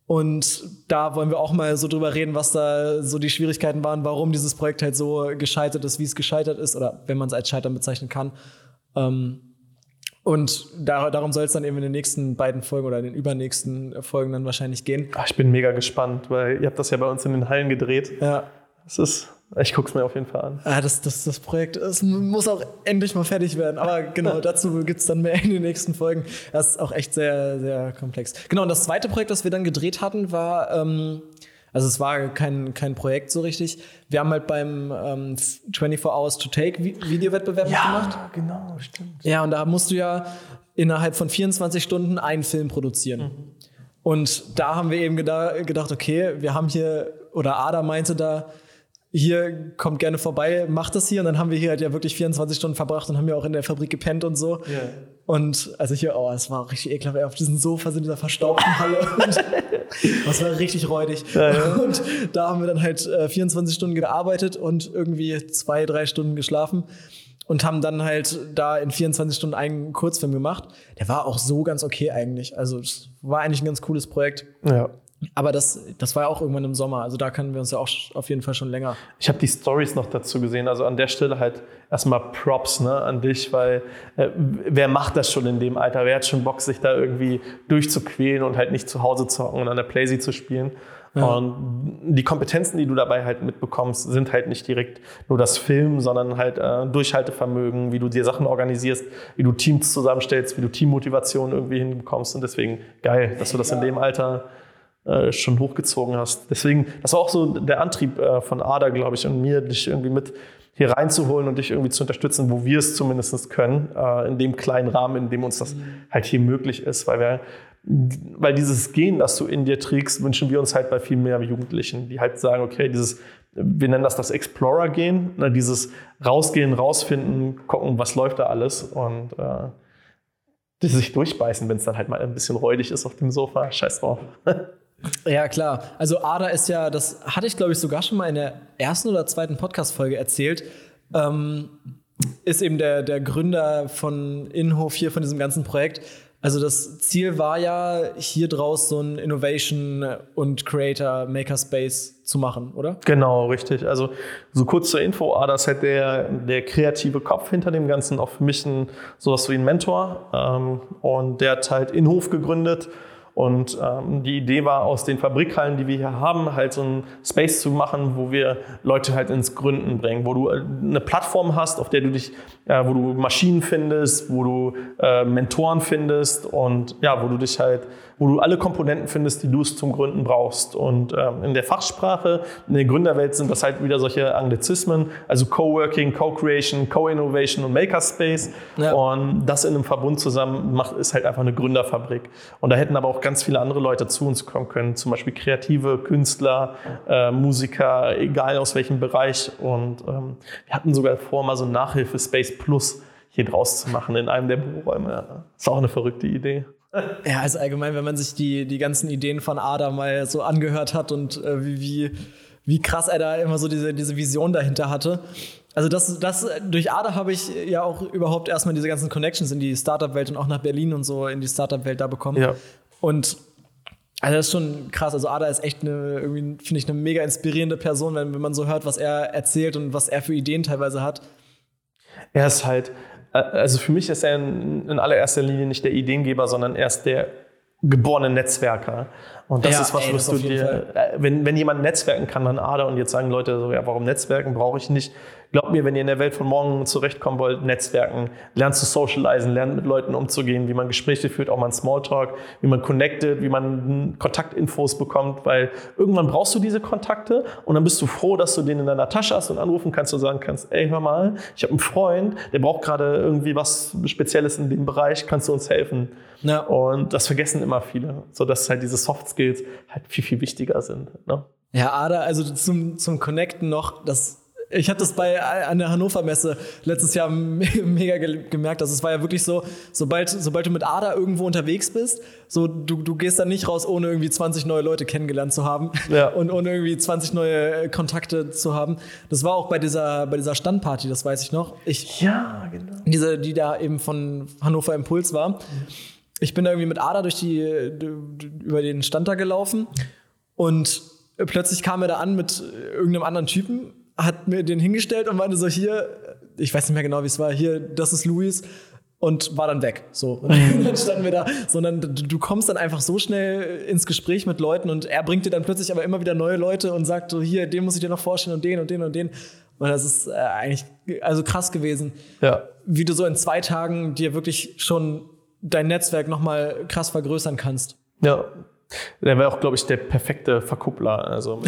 Und da wollen wir auch mal so drüber reden, was da so die Schwierigkeiten waren, warum dieses Projekt halt so gescheitert ist, wie es gescheitert ist, oder wenn man es als Scheitern bezeichnen kann. Ähm, Und da, darum soll es dann eben in den nächsten beiden Folgen oder in den übernächsten Folgen dann wahrscheinlich gehen. Ach, ich bin mega gespannt, weil ihr habt das ja bei uns in den Hallen gedreht. Ja. Das ist, ich gucke es mir auf jeden Fall an. Ah, das, das, das Projekt das muss auch endlich mal fertig werden. Aber genau, dazu gibt es dann mehr in den nächsten Folgen. Das ist auch echt sehr, sehr komplex. Genau, und das zweite Projekt, das wir dann gedreht hatten, war ähm, also es war kein, kein Projekt so richtig. Wir haben halt beim ähm, 24 Hours to Take Videowettbewerb ja, gemacht. Ja, genau, stimmt. Ja, und da musst du ja innerhalb von 24 Stunden einen Film produzieren. Mhm. Und da haben wir eben gedacht, okay, wir haben hier, oder Ada meinte da, hier kommt gerne vorbei, macht das hier. Und dann haben wir hier halt ja wirklich 24 Stunden verbracht und haben ja auch in der Fabrik gepennt und so. Yeah. Und also hier, oh, es war richtig ekelhaft. Auf diesem Sofa in dieser verstaubten Halle. das war richtig räudig. Ja, ja. Und da haben wir dann halt äh, 24 Stunden gearbeitet und irgendwie zwei, drei Stunden geschlafen. Und haben dann halt da in 24 Stunden einen Kurzfilm gemacht. Der war auch so ganz okay eigentlich. Also es war eigentlich ein ganz cooles Projekt. Ja. Aber das, das war ja auch irgendwann im Sommer. Also da können wir uns ja auch auf jeden Fall schon länger. Ich habe die Stories noch dazu gesehen. Also an der Stelle halt erstmal Props ne, an dich, weil äh, wer macht das schon in dem Alter? Wer hat schon Bock, sich da irgendwie durchzuquälen und halt nicht zu Hause zu hocken und an der Playsee zu spielen? Ja. Und die Kompetenzen, die du dabei halt mitbekommst, sind halt nicht direkt nur das Film, sondern halt äh, Durchhaltevermögen, wie du dir Sachen organisierst, wie du Teams zusammenstellst, wie du Teammotivation irgendwie hinbekommst. Und deswegen geil, dass du das in dem Alter schon hochgezogen hast. Deswegen, das war auch so der Antrieb äh, von Ada, glaube ich, und mir, dich irgendwie mit hier reinzuholen und dich irgendwie zu unterstützen, wo wir es zumindest können, äh, in dem kleinen Rahmen, in dem uns das mhm. halt hier möglich ist, weil wir weil dieses Gen, das du in dir trägst, wünschen wir uns halt bei viel mehr Jugendlichen, die halt sagen, okay, dieses, wir nennen das das Explorer-Gen, ne, dieses Rausgehen, rausfinden, gucken, was läuft da alles und äh, die sich durchbeißen, wenn es dann halt mal ein bisschen räudig ist auf dem Sofa. Scheiß drauf. Ja, klar. Also Ada ist ja, das hatte ich glaube ich sogar schon mal in der ersten oder zweiten Podcast-Folge erzählt, ähm, ist eben der, der Gründer von Inhof hier, von diesem ganzen Projekt. Also das Ziel war ja, hier draus so ein Innovation und Creator Makerspace zu machen, oder? Genau, richtig. Also so kurz zur Info, Ada ist halt der, der kreative Kopf hinter dem Ganzen, auch für mich ein, sowas wie ein Mentor. Ähm, und der hat halt Inhof gegründet und ähm, die Idee war, aus den Fabrikhallen, die wir hier haben, halt so ein Space zu machen, wo wir Leute halt ins Gründen bringen, wo du äh, eine Plattform hast, auf der du dich, äh, wo du Maschinen findest, wo du äh, Mentoren findest und ja, wo du dich halt wo du alle Komponenten findest, die du es zum Gründen brauchst. Und ähm, in der Fachsprache, in der Gründerwelt sind das halt wieder solche Anglizismen, also Coworking, Co-Creation, Co-Innovation und Makerspace. Ja. Und das in einem Verbund zusammen macht, ist halt einfach eine Gründerfabrik. Und da hätten aber auch ganz viele andere Leute zu uns kommen können, zum Beispiel kreative Künstler, äh, Musiker, egal aus welchem Bereich. Und ähm, wir hatten sogar vor, mal so ein Nachhilfe-Space Plus hier draus zu machen in einem der Büroräume. Das ist auch eine verrückte Idee. Ja, also allgemein, wenn man sich die, die ganzen Ideen von Adam mal so angehört hat und äh, wie, wie, wie krass er da immer so diese, diese Vision dahinter hatte. Also das, das, durch Ada habe ich ja auch überhaupt erstmal diese ganzen Connections in die Startup-Welt und auch nach Berlin und so in die Startup-Welt da bekommen. Ja. Und also das ist schon krass. Also Ada ist echt eine, irgendwie, finde ich, eine mega inspirierende Person, wenn, wenn man so hört, was er erzählt und was er für Ideen teilweise hat. Er ist halt, also für mich ist er in, in allererster Linie nicht der Ideengeber, sondern erst der geborene Netzwerker. Und das ja, ist was, ey, was du dir, äh, wenn, wenn jemand netzwerken kann, dann Ada und jetzt sagen Leute so, ja, warum Netzwerken brauche ich nicht. Glaubt mir, wenn ihr in der Welt von morgen zurechtkommen wollt, Netzwerken, lernt zu socialisen, lernt mit Leuten umzugehen, wie man Gespräche führt, auch mal ein Smalltalk, wie man connected, wie man Kontaktinfos bekommt, weil irgendwann brauchst du diese Kontakte und dann bist du froh, dass du den in deiner Tasche hast und anrufen kannst und sagen kannst, ey, hör mal, ich habe einen Freund, der braucht gerade irgendwie was Spezielles in dem Bereich, kannst du uns helfen? Ja. Und das vergessen immer viele, so dass halt diese Soft Skills halt viel, viel wichtiger sind. Ne? Ja, Ada, also zum, zum Connecten noch, das ich habe das bei an der Hannover Messe letztes Jahr mega gemerkt. Also es war ja wirklich so, sobald, sobald du mit Ada irgendwo unterwegs bist, so du, du gehst dann nicht raus, ohne irgendwie 20 neue Leute kennengelernt zu haben ja. und ohne irgendwie 20 neue äh, Kontakte zu haben. Das war auch bei dieser, bei dieser Standparty, das weiß ich noch. Ich, ja, genau. Diese, die da eben von Hannover Impuls war. Ich bin da irgendwie mit Ada durch die, über den Stand da gelaufen und plötzlich kam er da an mit irgendeinem anderen Typen hat mir den hingestellt und meinte so, hier, ich weiß nicht mehr genau, wie es war, hier, das ist Luis, und war dann weg. So. Und dann standen wir da, sondern du kommst dann einfach so schnell ins Gespräch mit Leuten und er bringt dir dann plötzlich aber immer wieder neue Leute und sagt so, hier, den muss ich dir noch vorstellen und den und den und den. Und das ist äh, eigentlich also krass gewesen, ja. wie du so in zwei Tagen dir wirklich schon dein Netzwerk nochmal krass vergrößern kannst. Ja, der wäre auch, glaube ich, der perfekte Verkuppler. Also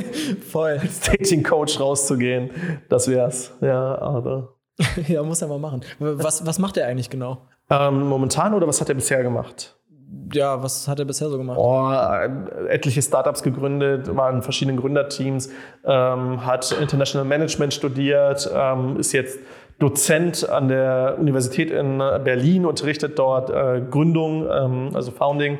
voll. Staging Coach rauszugehen, das wär's. Ja, aber. ja, muss er mal machen. Was, was macht er eigentlich genau? Ähm, momentan oder was hat er bisher gemacht? Ja, was hat er bisher so gemacht? Oh, etliche Startups gegründet, war in verschiedenen Gründerteams, ähm, hat International Management studiert, ähm, ist jetzt Dozent an der Universität in Berlin, unterrichtet dort äh, Gründung, ähm, also Founding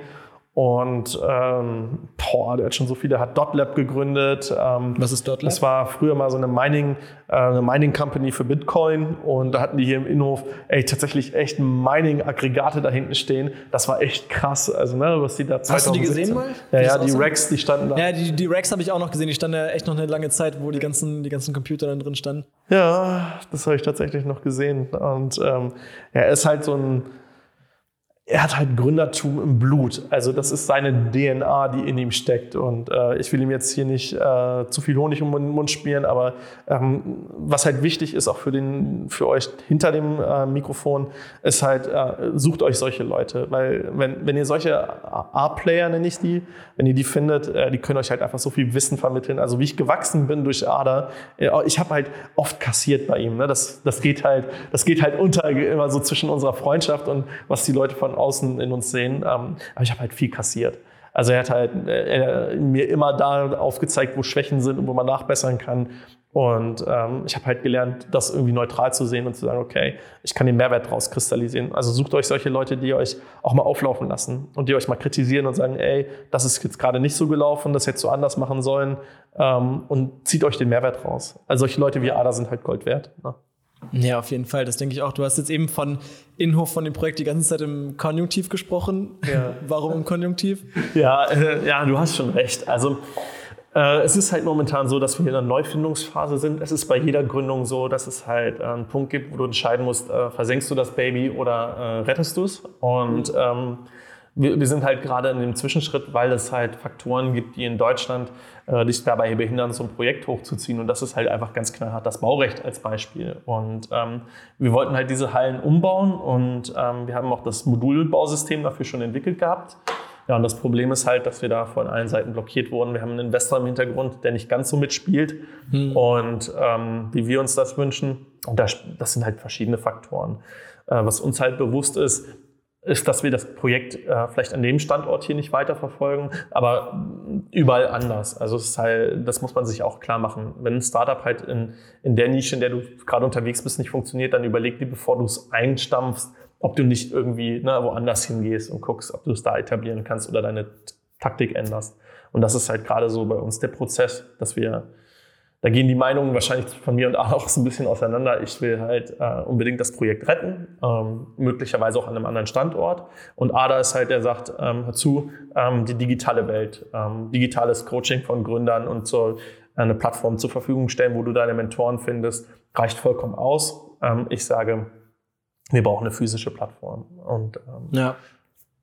und ähm, boah, der hat schon so viele, hat Dotlab gegründet. Ähm, Was ist Dotlab? Das war früher mal so eine Mining, äh, eine Mining Company für Bitcoin. Und da hatten die hier im Innenhof ey, tatsächlich echt Mining-Aggregate da hinten stehen. Das war echt krass. Also, ne, was die da 2017. Hast du die gesehen mal? Ja, ja, die Racks, die standen da. Ja, die, die Racks habe ich auch noch gesehen. Die standen ja echt noch eine lange Zeit, wo die ganzen, die ganzen Computer dann drin standen. Ja, das habe ich tatsächlich noch gesehen. Und ähm, ja, er ist halt so ein er hat halt Gründertum im Blut. Also das ist seine DNA, die in ihm steckt. Und äh, ich will ihm jetzt hier nicht äh, zu viel Honig um den Mund spielen, aber ähm, was halt wichtig ist, auch für, den, für euch hinter dem äh, Mikrofon, ist halt, äh, sucht euch solche Leute. Weil wenn, wenn ihr solche A-Player, nenne ich die, wenn ihr die findet, äh, die können euch halt einfach so viel Wissen vermitteln. Also wie ich gewachsen bin durch Ada, äh, ich habe halt oft kassiert bei ihm. Ne? Das, das, geht halt, das geht halt unter immer so zwischen unserer Freundschaft und was die Leute von außen in uns sehen. Ähm, aber ich habe halt viel kassiert. Also er hat halt er, mir immer da aufgezeigt, wo Schwächen sind und wo man nachbessern kann. Und ähm, ich habe halt gelernt, das irgendwie neutral zu sehen und zu sagen, okay, ich kann den Mehrwert daraus kristallisieren. Also sucht euch solche Leute, die euch auch mal auflaufen lassen und die euch mal kritisieren und sagen, ey, das ist jetzt gerade nicht so gelaufen, das hättest du anders machen sollen ähm, und zieht euch den Mehrwert raus. Also solche Leute wie Ada sind halt Gold wert. Ne? Ja, auf jeden Fall, das denke ich auch. Du hast jetzt eben von Innenhof von dem Projekt die ganze Zeit im Konjunktiv gesprochen. Ja. Warum im Konjunktiv? Ja, äh, ja, du hast schon recht. Also äh, es ist halt momentan so, dass wir in einer Neufindungsphase sind. Es ist bei jeder Gründung so, dass es halt äh, einen Punkt gibt, wo du entscheiden musst, äh, versenkst du das Baby oder äh, rettest du es? Und ähm, wir, wir, sind halt gerade in dem Zwischenschritt, weil es halt Faktoren gibt, die in Deutschland äh, dich dabei behindern, so ein Projekt hochzuziehen. Und das ist halt einfach ganz knallhart das Baurecht als Beispiel. Und ähm, wir wollten halt diese Hallen umbauen und ähm, wir haben auch das Modulbausystem dafür schon entwickelt gehabt. Ja, und das Problem ist halt, dass wir da von allen Seiten blockiert wurden. Wir haben einen Investor im Hintergrund, der nicht ganz so mitspielt hm. und ähm, wie wir uns das wünschen. Und das, das sind halt verschiedene Faktoren. Äh, was uns halt bewusst ist, ist, dass wir das Projekt äh, vielleicht an dem Standort hier nicht weiterverfolgen, aber überall anders. Also es ist halt, das muss man sich auch klar machen. Wenn ein Startup halt in, in der Nische, in der du gerade unterwegs bist, nicht funktioniert, dann überleg dir, bevor du es einstampfst, ob du nicht irgendwie ne, woanders hingehst und guckst, ob du es da etablieren kannst oder deine Taktik änderst. Und das ist halt gerade so bei uns der Prozess, dass wir da gehen die Meinungen wahrscheinlich von mir und A auch so ein bisschen auseinander. Ich will halt äh, unbedingt das Projekt retten, ähm, möglicherweise auch an einem anderen Standort. Und Ada ist halt, der sagt, ähm, hör zu, ähm, die digitale Welt, ähm, digitales Coaching von Gründern und so eine Plattform zur Verfügung stellen, wo du deine Mentoren findest, reicht vollkommen aus. Ähm, ich sage, wir brauchen eine physische Plattform. Und ähm, ja.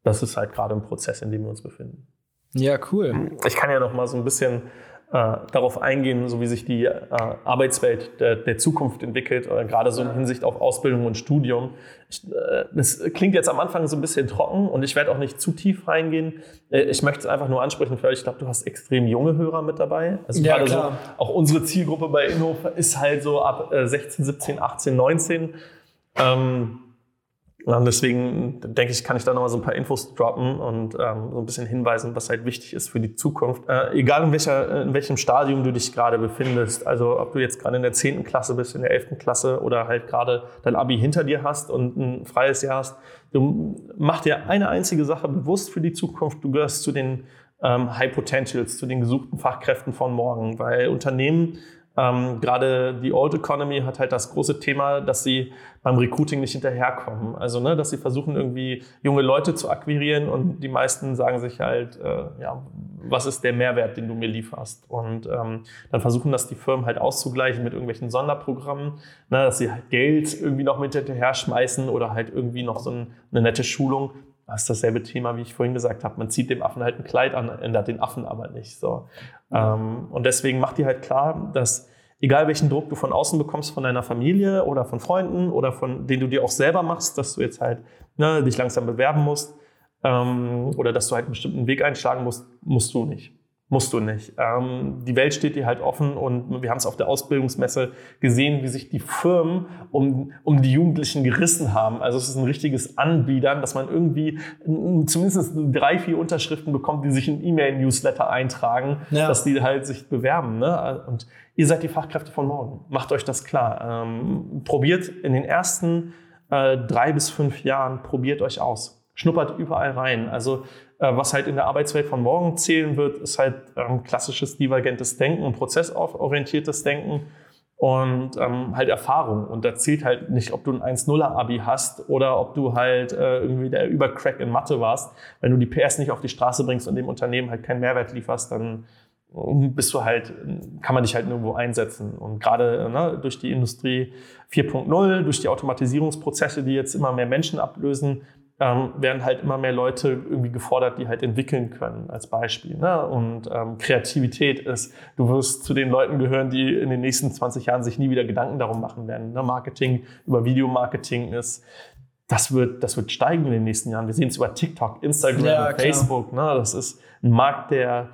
das ist halt gerade ein Prozess, in dem wir uns befinden. Ja, cool. Ich kann ja noch mal so ein bisschen äh, darauf eingehen, so wie sich die äh, Arbeitswelt der, der, Zukunft entwickelt, äh, gerade so in Hinsicht auf Ausbildung und Studium. Ich, äh, das klingt jetzt am Anfang so ein bisschen trocken und ich werde auch nicht zu tief reingehen. Äh, ich möchte es einfach nur ansprechen, weil ich glaube, du hast extrem junge Hörer mit dabei. Also ja, gerade klar. so, auch unsere Zielgruppe bei Inno ist halt so ab 16, 17, 18, 19. Ähm, und deswegen denke ich, kann ich da nochmal so ein paar Infos droppen und ähm, so ein bisschen hinweisen, was halt wichtig ist für die Zukunft. Äh, egal in, welcher, in welchem Stadium du dich gerade befindest, also ob du jetzt gerade in der 10. Klasse bist, in der 11. Klasse oder halt gerade dein Abi hinter dir hast und ein freies Jahr hast, du mach dir eine einzige Sache bewusst für die Zukunft. Du gehörst zu den ähm, High Potentials, zu den gesuchten Fachkräften von morgen, weil Unternehmen ähm, Gerade die Old Economy hat halt das große Thema, dass sie beim Recruiting nicht hinterherkommen. Also, ne, dass sie versuchen, irgendwie junge Leute zu akquirieren und die meisten sagen sich halt, äh, ja, was ist der Mehrwert, den du mir lieferst? Und ähm, dann versuchen das die Firmen halt auszugleichen mit irgendwelchen Sonderprogrammen, ne, dass sie halt Geld irgendwie noch mit hinterher schmeißen oder halt irgendwie noch so ein, eine nette Schulung. Das ist dasselbe Thema, wie ich vorhin gesagt habe. Man zieht dem Affen halt ein Kleid an, ändert den Affen aber nicht. So. Ähm, und deswegen macht die halt klar, dass egal welchen Druck du von außen bekommst, von deiner Familie oder von Freunden oder von den du dir auch selber machst, dass du jetzt halt ne, dich langsam bewerben musst ähm, oder dass du halt einen bestimmten Weg einschlagen musst, musst du nicht. Musst du nicht. Ähm, die Welt steht dir halt offen und wir haben es auf der Ausbildungsmesse gesehen, wie sich die Firmen um, um die Jugendlichen gerissen haben. Also es ist ein richtiges Anbiedern, dass man irgendwie zumindest drei, vier Unterschriften bekommt, die sich in E-Mail-Newsletter eintragen, ja. dass die halt sich bewerben. Ne? Und ihr seid die Fachkräfte von morgen. Macht euch das klar. Ähm, probiert in den ersten äh, drei bis fünf Jahren, probiert euch aus. Schnuppert überall rein. Also was halt in der Arbeitswelt von morgen zählen wird, ist halt ähm, klassisches divergentes Denken und prozessorientiertes Denken und ähm, halt Erfahrung. Und da zählt halt nicht, ob du ein 1-0er-Abi hast oder ob du halt äh, irgendwie der Übercrack in Mathe warst. Wenn du die PS nicht auf die Straße bringst und dem Unternehmen halt keinen Mehrwert lieferst, dann bist du halt, kann man dich halt nirgendwo einsetzen. Und gerade ne, durch die Industrie 4.0, durch die Automatisierungsprozesse, die jetzt immer mehr Menschen ablösen, ähm, werden halt immer mehr Leute irgendwie gefordert, die halt entwickeln können, als Beispiel. Ne? Und ähm, Kreativität ist, du wirst zu den Leuten gehören, die in den nächsten 20 Jahren sich nie wieder Gedanken darum machen werden. Ne? Marketing über Videomarketing ist, das wird, das wird steigen in den nächsten Jahren. Wir sehen es über TikTok, Instagram, ja, Facebook. Ne? Das ist ein Markt, der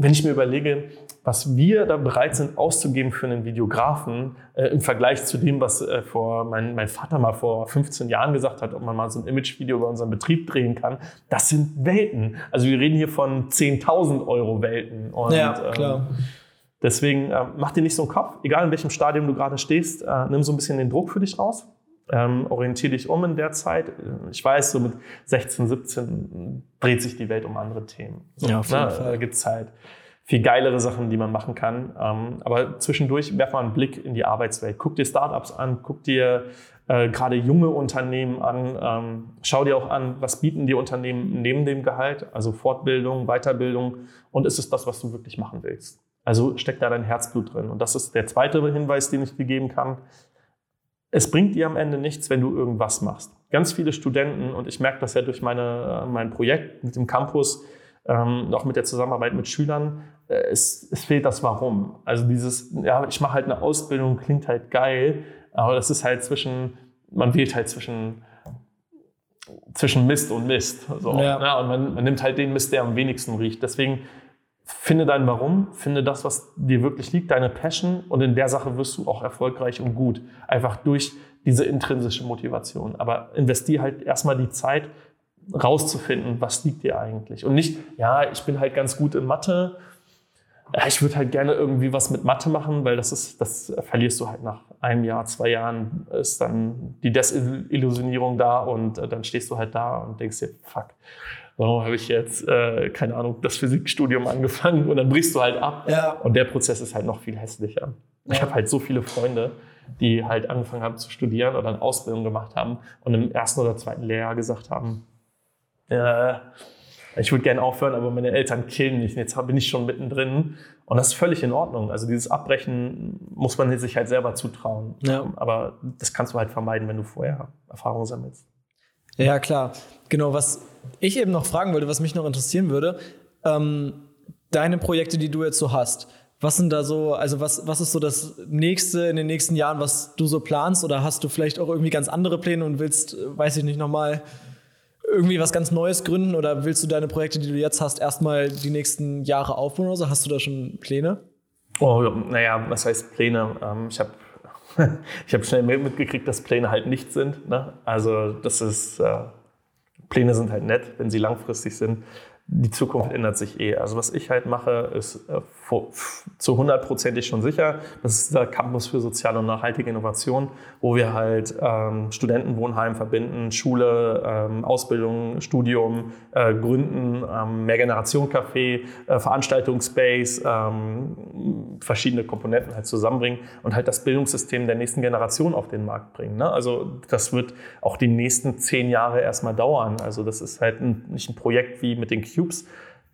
wenn ich mir überlege, was wir da bereit sind auszugeben für einen Videografen äh, im Vergleich zu dem, was äh, vor mein, mein Vater mal vor 15 Jahren gesagt hat, ob man mal so ein Imagevideo über unseren Betrieb drehen kann, das sind Welten. Also wir reden hier von 10.000 Euro Welten. Und, ja, klar. Ähm, deswegen äh, mach dir nicht so einen Kopf, egal in welchem Stadium du gerade stehst, äh, nimm so ein bisschen den Druck für dich raus. Ähm, orientiere dich um in der Zeit. Ich weiß, so mit 16, 17 dreht sich die Welt um andere Themen. So, ja, auf jeden ne? Fall. Da gibt es halt viel geilere Sachen, die man machen kann. Ähm, aber zwischendurch werf mal einen Blick in die Arbeitswelt. Guck dir Startups an, guck dir äh, gerade junge Unternehmen an. Ähm, schau dir auch an, was bieten die Unternehmen neben dem Gehalt, also Fortbildung, Weiterbildung und ist es das, was du wirklich machen willst? Also steckt da dein Herzblut drin. Und das ist der zweite Hinweis, den ich dir geben kann es bringt dir am Ende nichts, wenn du irgendwas machst. Ganz viele Studenten, und ich merke das ja durch meine, äh, mein Projekt mit dem Campus, ähm, auch mit der Zusammenarbeit mit Schülern, äh, es, es fehlt das Warum. Also dieses, ja, ich mache halt eine Ausbildung, klingt halt geil, aber das ist halt zwischen, man wählt halt zwischen zwischen Mist und Mist. So, ja. Ne? Und man, man nimmt halt den Mist, der am wenigsten riecht. Deswegen Finde dein Warum, finde das, was dir wirklich liegt, deine Passion und in der Sache wirst du auch erfolgreich und gut. Einfach durch diese intrinsische Motivation. Aber investier halt erstmal die Zeit, rauszufinden, was liegt dir eigentlich. Und nicht, ja, ich bin halt ganz gut in Mathe. Ich würde halt gerne irgendwie was mit Mathe machen, weil das ist, das verlierst du halt nach einem Jahr, zwei Jahren, ist dann die Desillusionierung da und äh, dann stehst du halt da und denkst dir, fuck, warum habe ich jetzt, äh, keine Ahnung, das Physikstudium angefangen und dann brichst du halt ab. Ja. Und der Prozess ist halt noch viel hässlicher. Ja. Ich habe halt so viele Freunde, die halt angefangen haben zu studieren oder eine Ausbildung gemacht haben und im ersten oder zweiten Lehrjahr gesagt haben, äh, ich würde gerne aufhören, aber meine Eltern killen mich. Jetzt bin ich schon mittendrin. Und das ist völlig in Ordnung. Also dieses Abbrechen muss man sich halt selber zutrauen. Ja. Aber das kannst du halt vermeiden, wenn du vorher Erfahrung sammelst. Ja, klar. Genau, was ich eben noch fragen wollte, was mich noch interessieren würde, ähm, deine Projekte, die du jetzt so hast, was sind da so, also was, was ist so das nächste in den nächsten Jahren, was du so planst? Oder hast du vielleicht auch irgendwie ganz andere Pläne und willst, weiß ich nicht, nochmal irgendwie was ganz Neues gründen? Oder willst du deine Projekte, die du jetzt hast, erstmal die nächsten Jahre aufbauen oder so? Hast du da schon Pläne? Oh, naja, was heißt Pläne? Ähm, ich habe ich habe schnell mitgekriegt, dass Pläne halt nicht sind. Ne? Also das ist, äh, Pläne sind halt nett, wenn sie langfristig sind die Zukunft ändert sich eh. Also was ich halt mache, ist äh, zu hundertprozentig schon sicher. Das ist der Campus für soziale und nachhaltige Innovation, wo wir halt ähm, Studentenwohnheim verbinden, Schule, ähm, Ausbildung, Studium, äh, Gründen, ähm, Mehrgeneration-Café, äh, Veranstaltungsspace, ähm, verschiedene Komponenten halt zusammenbringen und halt das Bildungssystem der nächsten Generation auf den Markt bringen. Ne? Also das wird auch die nächsten zehn Jahre erstmal dauern. Also das ist halt ein, nicht ein Projekt wie mit den Q Cubes.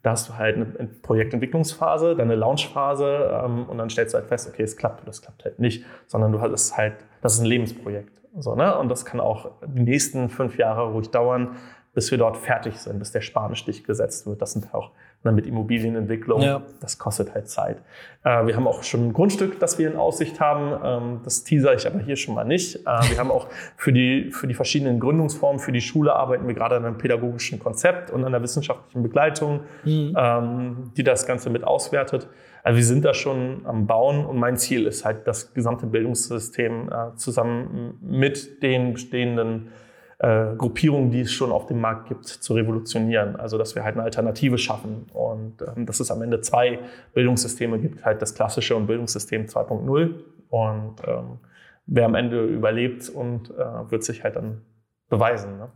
Da hast du halt eine Projektentwicklungsphase, dann eine Launchphase ähm, und dann stellst du halt fest, okay, es klappt oder es klappt halt nicht, sondern du hast halt, das ist ein Lebensprojekt. So, ne? Und das kann auch die nächsten fünf Jahre ruhig dauern, bis wir dort fertig sind, bis der Spanenstich gesetzt wird. Das sind auch mit Immobilienentwicklung, ja. das kostet halt Zeit. Äh, wir haben auch schon ein Grundstück, das wir in Aussicht haben. Ähm, das teaser ich aber hier schon mal nicht. Äh, wir haben auch für die, für die verschiedenen Gründungsformen, für die Schule arbeiten wir gerade an einem pädagogischen Konzept und an einer wissenschaftlichen Begleitung, mhm. ähm, die das Ganze mit auswertet. Also wir sind da schon am Bauen und mein Ziel ist halt, das gesamte Bildungssystem äh, zusammen mit den bestehenden äh, Gruppierungen, die es schon auf dem Markt gibt, zu revolutionieren. Also dass wir halt eine Alternative schaffen und ähm, dass es am Ende zwei Bildungssysteme gibt, halt das klassische und Bildungssystem 2.0 und ähm, wer am Ende überlebt und äh, wird sich halt dann beweisen. Ne?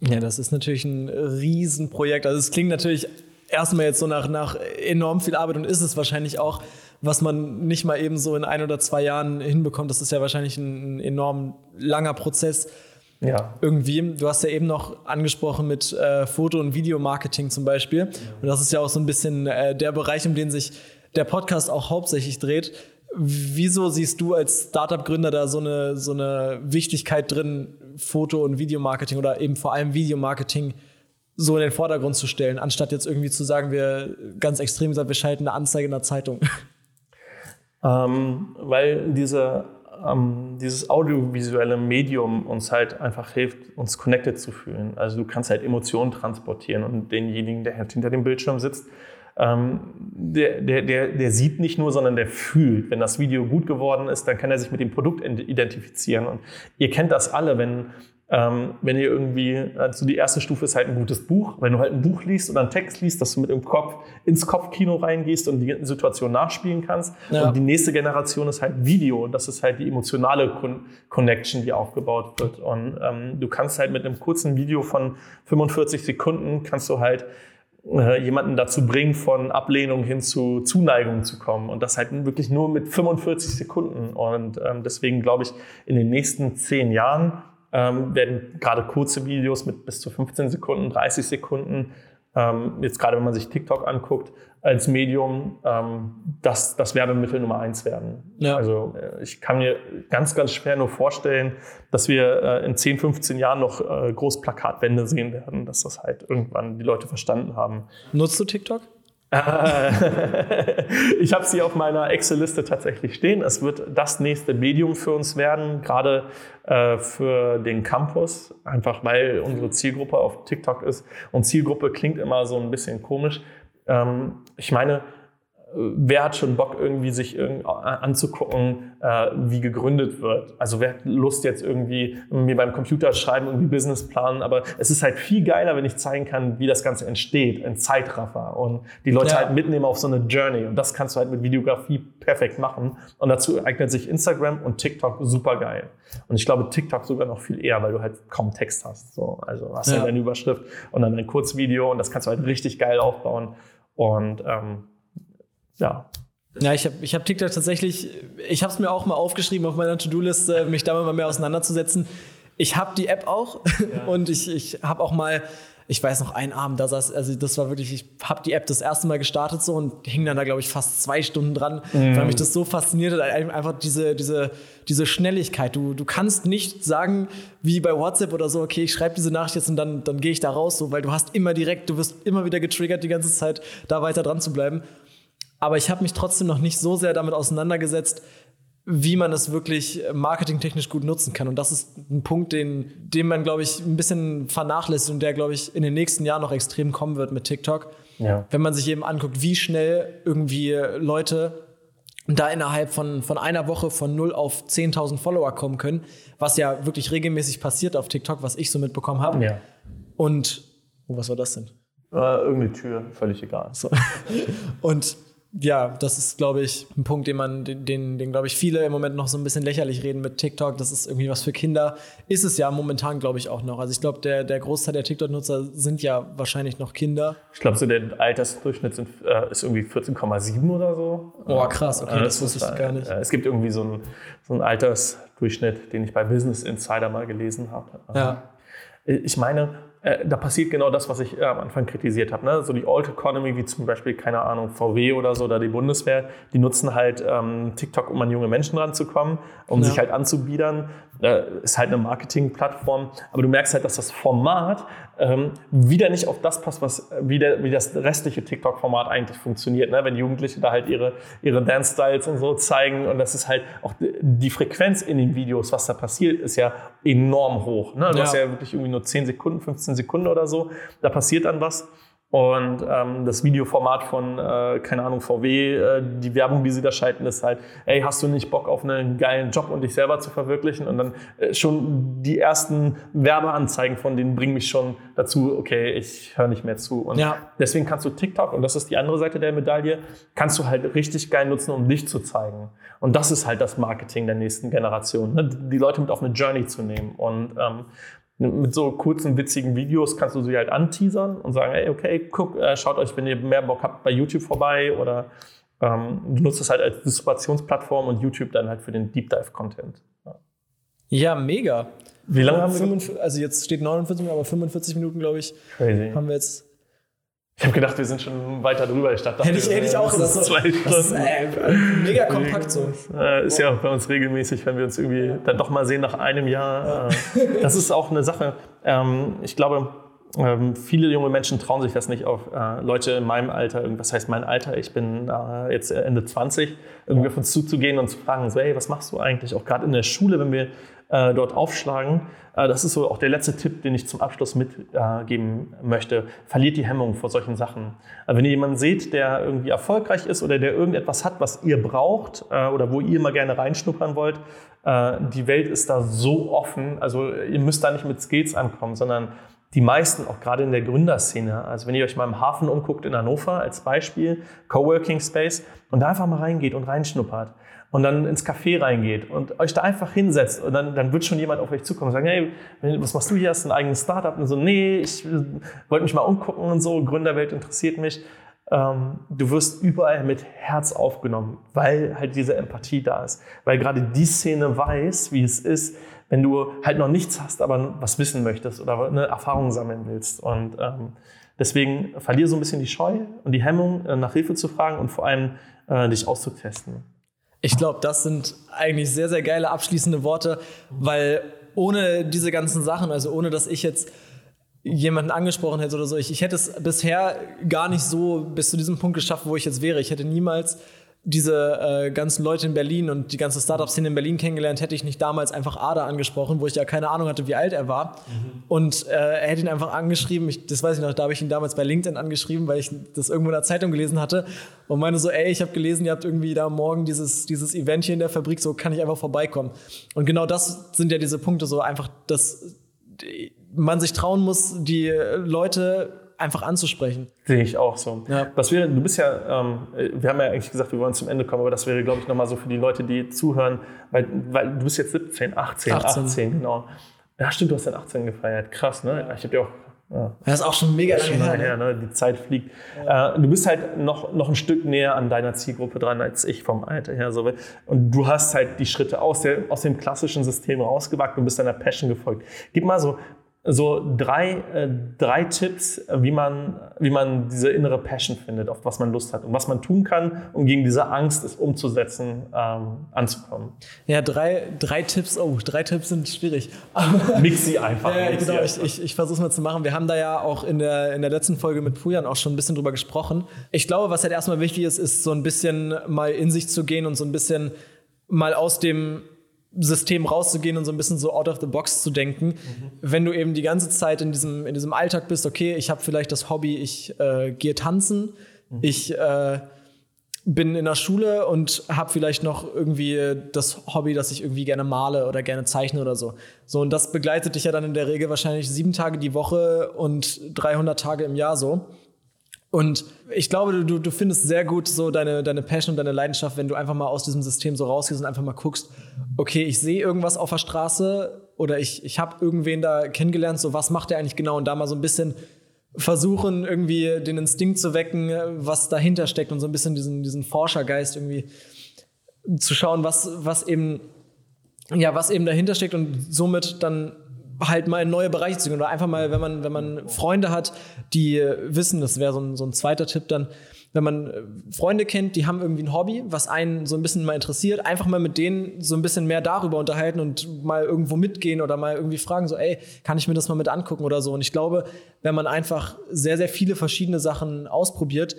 Ja, das ist natürlich ein Riesenprojekt. Also es klingt natürlich erstmal jetzt so nach, nach enorm viel Arbeit und ist es wahrscheinlich auch, was man nicht mal eben so in ein oder zwei Jahren hinbekommt. Das ist ja wahrscheinlich ein, ein enorm langer Prozess. Ja. Irgendwie. Du hast ja eben noch angesprochen mit äh, Foto- und Videomarketing zum Beispiel. Und das ist ja auch so ein bisschen äh, der Bereich, um den sich der Podcast auch hauptsächlich dreht. Wieso siehst du als Startup-Gründer da so eine, so eine Wichtigkeit drin, Foto- und Videomarketing oder eben vor allem Videomarketing so in den Vordergrund zu stellen, anstatt jetzt irgendwie zu sagen, wir ganz extrem gesagt, wir schalten eine Anzeige in der Zeitung? Ähm, weil diese ähm, dieses audiovisuelle Medium uns halt einfach hilft, uns connected zu fühlen. Also du kannst halt Emotionen transportieren und denjenigen, der halt hinter dem Bildschirm sitzt, ähm, der, der, der, der sieht nicht nur, sondern der fühlt. Wenn das Video gut geworden ist, dann kann er sich mit dem Produkt identifizieren. Und ihr kennt das alle, wenn ähm, wenn ihr irgendwie, also die erste Stufe ist halt ein gutes Buch. Wenn du halt ein Buch liest oder einen Text liest, dass du mit dem Kopf ins Kopfkino reingehst und die Situation nachspielen kannst. Ja. Und die nächste Generation ist halt Video. Und das ist halt die emotionale Con Connection, die aufgebaut wird. Und ähm, du kannst halt mit einem kurzen Video von 45 Sekunden kannst du halt äh, jemanden dazu bringen, von Ablehnung hin zu Zuneigung zu kommen. Und das halt wirklich nur mit 45 Sekunden. Und ähm, deswegen glaube ich, in den nächsten zehn Jahren ähm, werden gerade kurze Videos mit bis zu 15 Sekunden, 30 Sekunden, ähm, jetzt gerade wenn man sich TikTok anguckt, als Medium ähm, das, das Werbemittel Nummer eins werden. Ja. Also äh, ich kann mir ganz, ganz schwer nur vorstellen, dass wir äh, in 10, 15 Jahren noch äh, Großplakatwände sehen werden, dass das halt irgendwann die Leute verstanden haben. Nutzt du TikTok? ich habe sie auf meiner Excel-Liste tatsächlich stehen. Es wird das nächste Medium für uns werden, gerade äh, für den Campus, einfach weil unsere Zielgruppe auf TikTok ist. Und Zielgruppe klingt immer so ein bisschen komisch. Ähm, ich meine, wer hat schon Bock, irgendwie sich anzugucken, äh, wie gegründet wird? Also wer hat Lust jetzt irgendwie mir beim Computer schreiben, irgendwie Business planen? Aber es ist halt viel geiler, wenn ich zeigen kann, wie das Ganze entsteht, ein Zeitraffer und die Leute ja. halt mitnehmen auf so eine Journey. Und das kannst du halt mit Videografie perfekt machen. Und dazu eignet sich Instagram und TikTok super geil. Und ich glaube, TikTok sogar noch viel eher, weil du halt kaum Text hast. So, also hast ja. halt eine Überschrift und dann ein Kurzvideo und das kannst du halt richtig geil aufbauen. Und ähm, ja. Ja, ich habe ich hab TikTok tatsächlich, ich habe es mir auch mal aufgeschrieben auf meiner To-Do-Liste, mich damit mal mehr auseinanderzusetzen. Ich habe die App auch ja. und ich, ich habe auch mal, ich weiß noch, einen Abend, da saß, also das war wirklich, ich habe die App das erste Mal gestartet so und hing dann da, glaube ich, fast zwei Stunden dran, mhm. weil mich das so fasziniert hat, einfach diese, diese, diese Schnelligkeit. Du, du kannst nicht sagen, wie bei WhatsApp oder so, okay, ich schreibe diese Nachricht jetzt und dann, dann gehe ich da raus, so, weil du hast immer direkt, du wirst immer wieder getriggert, die ganze Zeit da weiter dran zu bleiben. Aber ich habe mich trotzdem noch nicht so sehr damit auseinandergesetzt, wie man es wirklich marketingtechnisch gut nutzen kann. Und das ist ein Punkt, den, den man, glaube ich, ein bisschen vernachlässigt und der, glaube ich, in den nächsten Jahren noch extrem kommen wird mit TikTok. Ja. Wenn man sich eben anguckt, wie schnell irgendwie Leute da innerhalb von, von einer Woche von 0 auf 10.000 Follower kommen können, was ja wirklich regelmäßig passiert auf TikTok, was ich so mitbekommen habe. Ja. Und, oh, was war das denn? Äh, irgendeine Tür, völlig egal. So. Und ja, das ist, glaube ich, ein Punkt, den man, den, den, den glaube ich, viele im Moment noch so ein bisschen lächerlich reden mit TikTok. Das ist irgendwie was für Kinder. Ist es ja momentan, glaube ich, auch noch. Also ich glaube, der, der Großteil der TikTok-Nutzer sind ja wahrscheinlich noch Kinder. Ich glaube, so der Altersdurchschnitt sind, äh, ist irgendwie 14,7 oder so. Oh, krass, okay, äh, das, das wusste ich gar nicht. Äh, es gibt irgendwie so einen, so einen Altersdurchschnitt, den ich bei Business Insider mal gelesen habe. Ja. Ich meine, äh, da passiert genau das, was ich äh, am Anfang kritisiert habe. Ne? So die Old Economy, wie zum Beispiel, keine Ahnung, VW oder so oder die Bundeswehr, die nutzen halt ähm, TikTok, um an junge Menschen ranzukommen, um ja. sich halt anzubiedern. Äh, ist halt eine Marketingplattform. Aber du merkst halt, dass das Format ähm, wieder nicht auf das passt, was, wie, der, wie das restliche TikTok-Format eigentlich funktioniert. Ne? Wenn Jugendliche da halt ihre, ihre Dance-Styles und so zeigen und das ist halt auch die Frequenz in den Videos, was da passiert, ist ja enorm hoch. Ne? Du ja. hast ja wirklich irgendwie nur 10 Sekunden, 15 Sekunden oder so. Da passiert dann was. Und ähm, das Videoformat von, äh, keine Ahnung, VW, äh, die Werbung, die sie da schalten, ist halt, ey, hast du nicht Bock auf einen geilen Job und dich selber zu verwirklichen? Und dann äh, schon die ersten Werbeanzeigen von denen bringen mich schon dazu, okay, ich höre nicht mehr zu. Und ja. deswegen kannst du TikTok, und das ist die andere Seite der Medaille, kannst du halt richtig geil nutzen, um dich zu zeigen. Und das ist halt das Marketing der nächsten Generation, ne? die Leute mit auf eine Journey zu nehmen. Und ähm, mit so kurzen, witzigen Videos kannst du sie halt anteasern und sagen, hey, okay, guck, äh, schaut euch, wenn ihr mehr Bock habt, bei YouTube vorbei oder ähm, du nutzt es halt als Distributionsplattform und YouTube dann halt für den Deep Dive Content. Ja, ja mega. Wie lange haben wir? Also jetzt steht 49 Minuten, aber 45 Minuten, glaube ich, Crazy. haben wir jetzt ich habe gedacht, wir sind schon weiter drüber. Ich dachte, hätte ich, hätte ich auch gesagt. So, zwei das ist äh, mega kompakt so. Äh, ist ja auch bei uns regelmäßig, wenn wir uns irgendwie dann doch mal sehen nach einem Jahr. Äh, das ist auch eine Sache. Ähm, ich glaube, ähm, viele junge Menschen trauen sich das nicht auf äh, Leute in meinem Alter, was heißt mein Alter, ich bin äh, jetzt Ende 20, irgendwie auf uns zuzugehen und zu fragen, so, hey, was machst du eigentlich? Auch gerade in der Schule, wenn wir äh, dort aufschlagen. Äh, das ist so auch der letzte Tipp, den ich zum Abschluss mitgeben möchte. Verliert die Hemmung vor solchen Sachen. Äh, wenn ihr jemanden seht, der irgendwie erfolgreich ist oder der irgendetwas hat, was ihr braucht äh, oder wo ihr mal gerne reinschnuppern wollt, äh, die Welt ist da so offen. Also ihr müsst da nicht mit Skills ankommen, sondern die meisten, auch gerade in der Gründerszene, also wenn ihr euch mal im Hafen umguckt in Hannover als Beispiel, Coworking Space, und da einfach mal reingeht und reinschnuppert, und dann ins Café reingeht und euch da einfach hinsetzt und dann, dann wird schon jemand auf euch zukommen und sagen, hey, was machst du hier? Hast du ein eigenes Startup? Und so, nee, ich wollte mich mal umgucken und so, Gründerwelt interessiert mich. Ähm, du wirst überall mit Herz aufgenommen, weil halt diese Empathie da ist. Weil gerade die Szene weiß, wie es ist, wenn du halt noch nichts hast, aber was wissen möchtest oder eine Erfahrung sammeln willst. Und ähm, deswegen verliere so ein bisschen die Scheu und die Hemmung, äh, nach Hilfe zu fragen und vor allem äh, dich auszutesten. Ich glaube, das sind eigentlich sehr, sehr geile abschließende Worte, weil ohne diese ganzen Sachen, also ohne dass ich jetzt jemanden angesprochen hätte oder so, ich, ich hätte es bisher gar nicht so bis zu diesem Punkt geschafft, wo ich jetzt wäre. Ich hätte niemals diese äh, ganzen Leute in Berlin und die ganze Startup-Szene in Berlin kennengelernt, hätte ich nicht damals einfach Ada angesprochen, wo ich ja keine Ahnung hatte, wie alt er war. Mhm. Und äh, er hätte ihn einfach angeschrieben, ich, das weiß ich noch, da habe ich ihn damals bei LinkedIn angeschrieben, weil ich das irgendwo in der Zeitung gelesen hatte und meine so, ey, ich habe gelesen, ihr habt irgendwie da morgen dieses, dieses Event hier in der Fabrik, so kann ich einfach vorbeikommen. Und genau das sind ja diese Punkte, so einfach, dass man sich trauen muss, die Leute einfach anzusprechen. Sehe ich auch so. Ja. Was wäre, du bist ja, ähm, wir haben ja eigentlich gesagt, wir wollen zum Ende kommen, aber das wäre, glaube ich, nochmal so für die Leute, die zuhören, weil, weil du bist jetzt 17, 18, 18, 18 genau. Ja, stimmt, du hast dann 18 gefeiert. Krass, ne? Ich habe ja auch ja. Das ist auch schon mega lange her. her ne? Die Zeit fliegt. Ja. Äh, du bist halt noch, noch ein Stück näher an deiner Zielgruppe dran als ich vom Alter her. So. Und du hast halt die Schritte aus, der, aus dem klassischen System rausgewagt und bist deiner Passion gefolgt. Gib mal so so drei, äh, drei Tipps, wie man, wie man diese innere Passion findet, auf was man Lust hat und was man tun kann, um gegen diese Angst, es umzusetzen, ähm, anzukommen. Ja, drei, drei Tipps, oh, drei Tipps sind schwierig. Mix sie einfach. ja, genau, ich, ich, ich versuche es mal zu machen. Wir haben da ja auch in der, in der letzten Folge mit Pujan auch schon ein bisschen drüber gesprochen. Ich glaube, was halt erstmal wichtig ist, ist so ein bisschen mal in sich zu gehen und so ein bisschen mal aus dem System rauszugehen und so ein bisschen so out of the box zu denken. Mhm. Wenn du eben die ganze Zeit in diesem, in diesem Alltag bist, okay, ich habe vielleicht das Hobby, ich äh, gehe tanzen, mhm. ich äh, bin in der Schule und habe vielleicht noch irgendwie das Hobby, dass ich irgendwie gerne male oder gerne zeichne oder so. So, und das begleitet dich ja dann in der Regel wahrscheinlich sieben Tage die Woche und 300 Tage im Jahr so. Und ich glaube, du, du findest sehr gut so deine, deine Passion und deine Leidenschaft, wenn du einfach mal aus diesem System so rausgehst und einfach mal guckst, okay, ich sehe irgendwas auf der Straße oder ich, ich habe irgendwen da kennengelernt, so was macht der eigentlich genau? Und da mal so ein bisschen versuchen, irgendwie den Instinkt zu wecken, was dahinter steckt und so ein bisschen diesen, diesen Forschergeist irgendwie zu schauen, was, was eben, ja, was eben dahinter steckt und somit dann halt mal in neue Bereiche zu gehen oder einfach mal, wenn man, wenn man Freunde hat, die wissen, das wäre so ein, so ein zweiter Tipp dann, wenn man äh, Freunde kennt, die haben irgendwie ein Hobby, was einen so ein bisschen mal interessiert, einfach mal mit denen so ein bisschen mehr darüber unterhalten und mal irgendwo mitgehen oder mal irgendwie fragen, so, ey, kann ich mir das mal mit angucken oder so. Und ich glaube, wenn man einfach sehr, sehr viele verschiedene Sachen ausprobiert,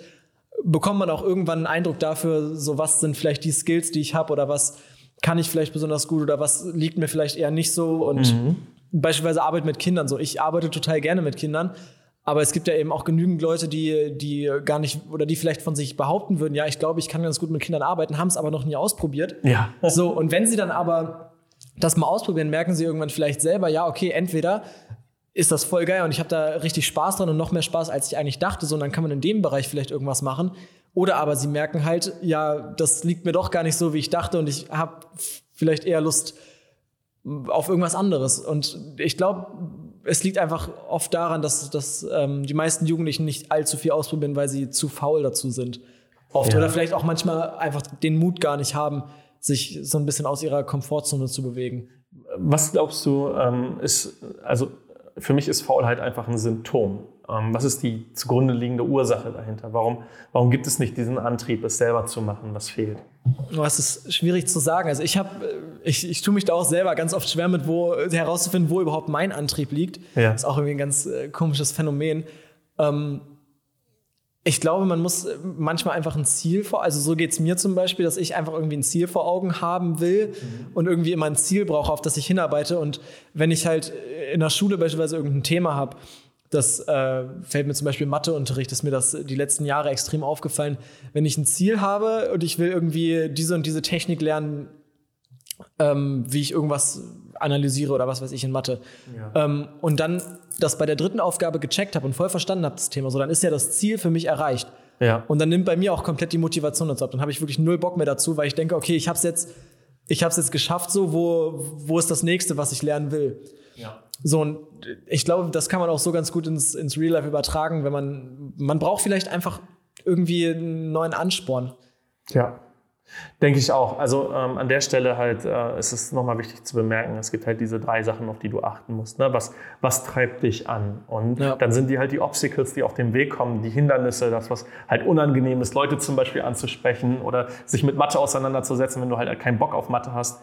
bekommt man auch irgendwann einen Eindruck dafür, so was sind vielleicht die Skills, die ich habe oder was kann ich vielleicht besonders gut oder was liegt mir vielleicht eher nicht so und mhm. Beispielsweise Arbeit mit Kindern so. Ich arbeite total gerne mit Kindern, aber es gibt ja eben auch genügend Leute, die, die gar nicht oder die vielleicht von sich behaupten würden, ja, ich glaube, ich kann ganz gut mit Kindern arbeiten, haben es aber noch nie ausprobiert. Ja. So, und wenn sie dann aber das mal ausprobieren, merken sie irgendwann vielleicht selber, ja, okay, entweder ist das voll geil und ich habe da richtig Spaß dran und noch mehr Spaß, als ich eigentlich dachte, so, und dann kann man in dem Bereich vielleicht irgendwas machen. Oder aber sie merken halt, ja, das liegt mir doch gar nicht so, wie ich dachte und ich habe vielleicht eher Lust auf irgendwas anderes. Und ich glaube, es liegt einfach oft daran, dass, dass ähm, die meisten Jugendlichen nicht allzu viel ausprobieren, weil sie zu faul dazu sind. Oft. Ja. Oder vielleicht auch manchmal einfach den Mut gar nicht haben, sich so ein bisschen aus ihrer Komfortzone zu bewegen. Was glaubst du, ähm, ist, also für mich ist Faulheit einfach ein Symptom. Ähm, was ist die zugrunde liegende Ursache dahinter? Warum, warum gibt es nicht diesen Antrieb, es selber zu machen? Was fehlt? Es ist schwierig zu sagen. Also ich habe, ich, ich tue mich da auch selber ganz oft schwer mit, wo herauszufinden, wo überhaupt mein Antrieb liegt. Ja. Das ist auch irgendwie ein ganz äh, komisches Phänomen. Ähm, ich glaube, man muss manchmal einfach ein Ziel vor, also so geht es mir zum Beispiel, dass ich einfach irgendwie ein Ziel vor Augen haben will mhm. und irgendwie immer ein Ziel brauche, auf das ich hinarbeite. Und wenn ich halt in der Schule beispielsweise irgendein Thema habe, das äh, fällt mir zum Beispiel Matheunterricht, ist mir das die letzten Jahre extrem aufgefallen. Wenn ich ein Ziel habe und ich will irgendwie diese und diese Technik lernen, ähm, wie ich irgendwas analysiere oder was weiß ich in Mathe. Ja. Ähm, und dann das bei der dritten Aufgabe gecheckt habe und voll verstanden habe, das Thema, so dann ist ja das Ziel für mich erreicht. Ja. Und dann nimmt bei mir auch komplett die Motivation dazu ab. Dann habe ich wirklich null Bock mehr dazu, weil ich denke, okay, ich habe es jetzt, ich habe es jetzt geschafft, so wo, wo ist das nächste, was ich lernen will. Ja. So, und ich glaube, das kann man auch so ganz gut ins, ins Real Life übertragen, wenn man, man braucht vielleicht einfach irgendwie einen neuen Ansporn. Ja, Denke ich auch. Also ähm, an der Stelle halt äh, ist es nochmal wichtig zu bemerken, es gibt halt diese drei Sachen, auf die du achten musst. Ne? Was, was treibt dich an? Und ja. dann sind die halt die Obstacles, die auf dem Weg kommen, die Hindernisse, das, was halt unangenehm ist, Leute zum Beispiel anzusprechen oder sich mit Mathe auseinanderzusetzen, wenn du halt keinen Bock auf Mathe hast.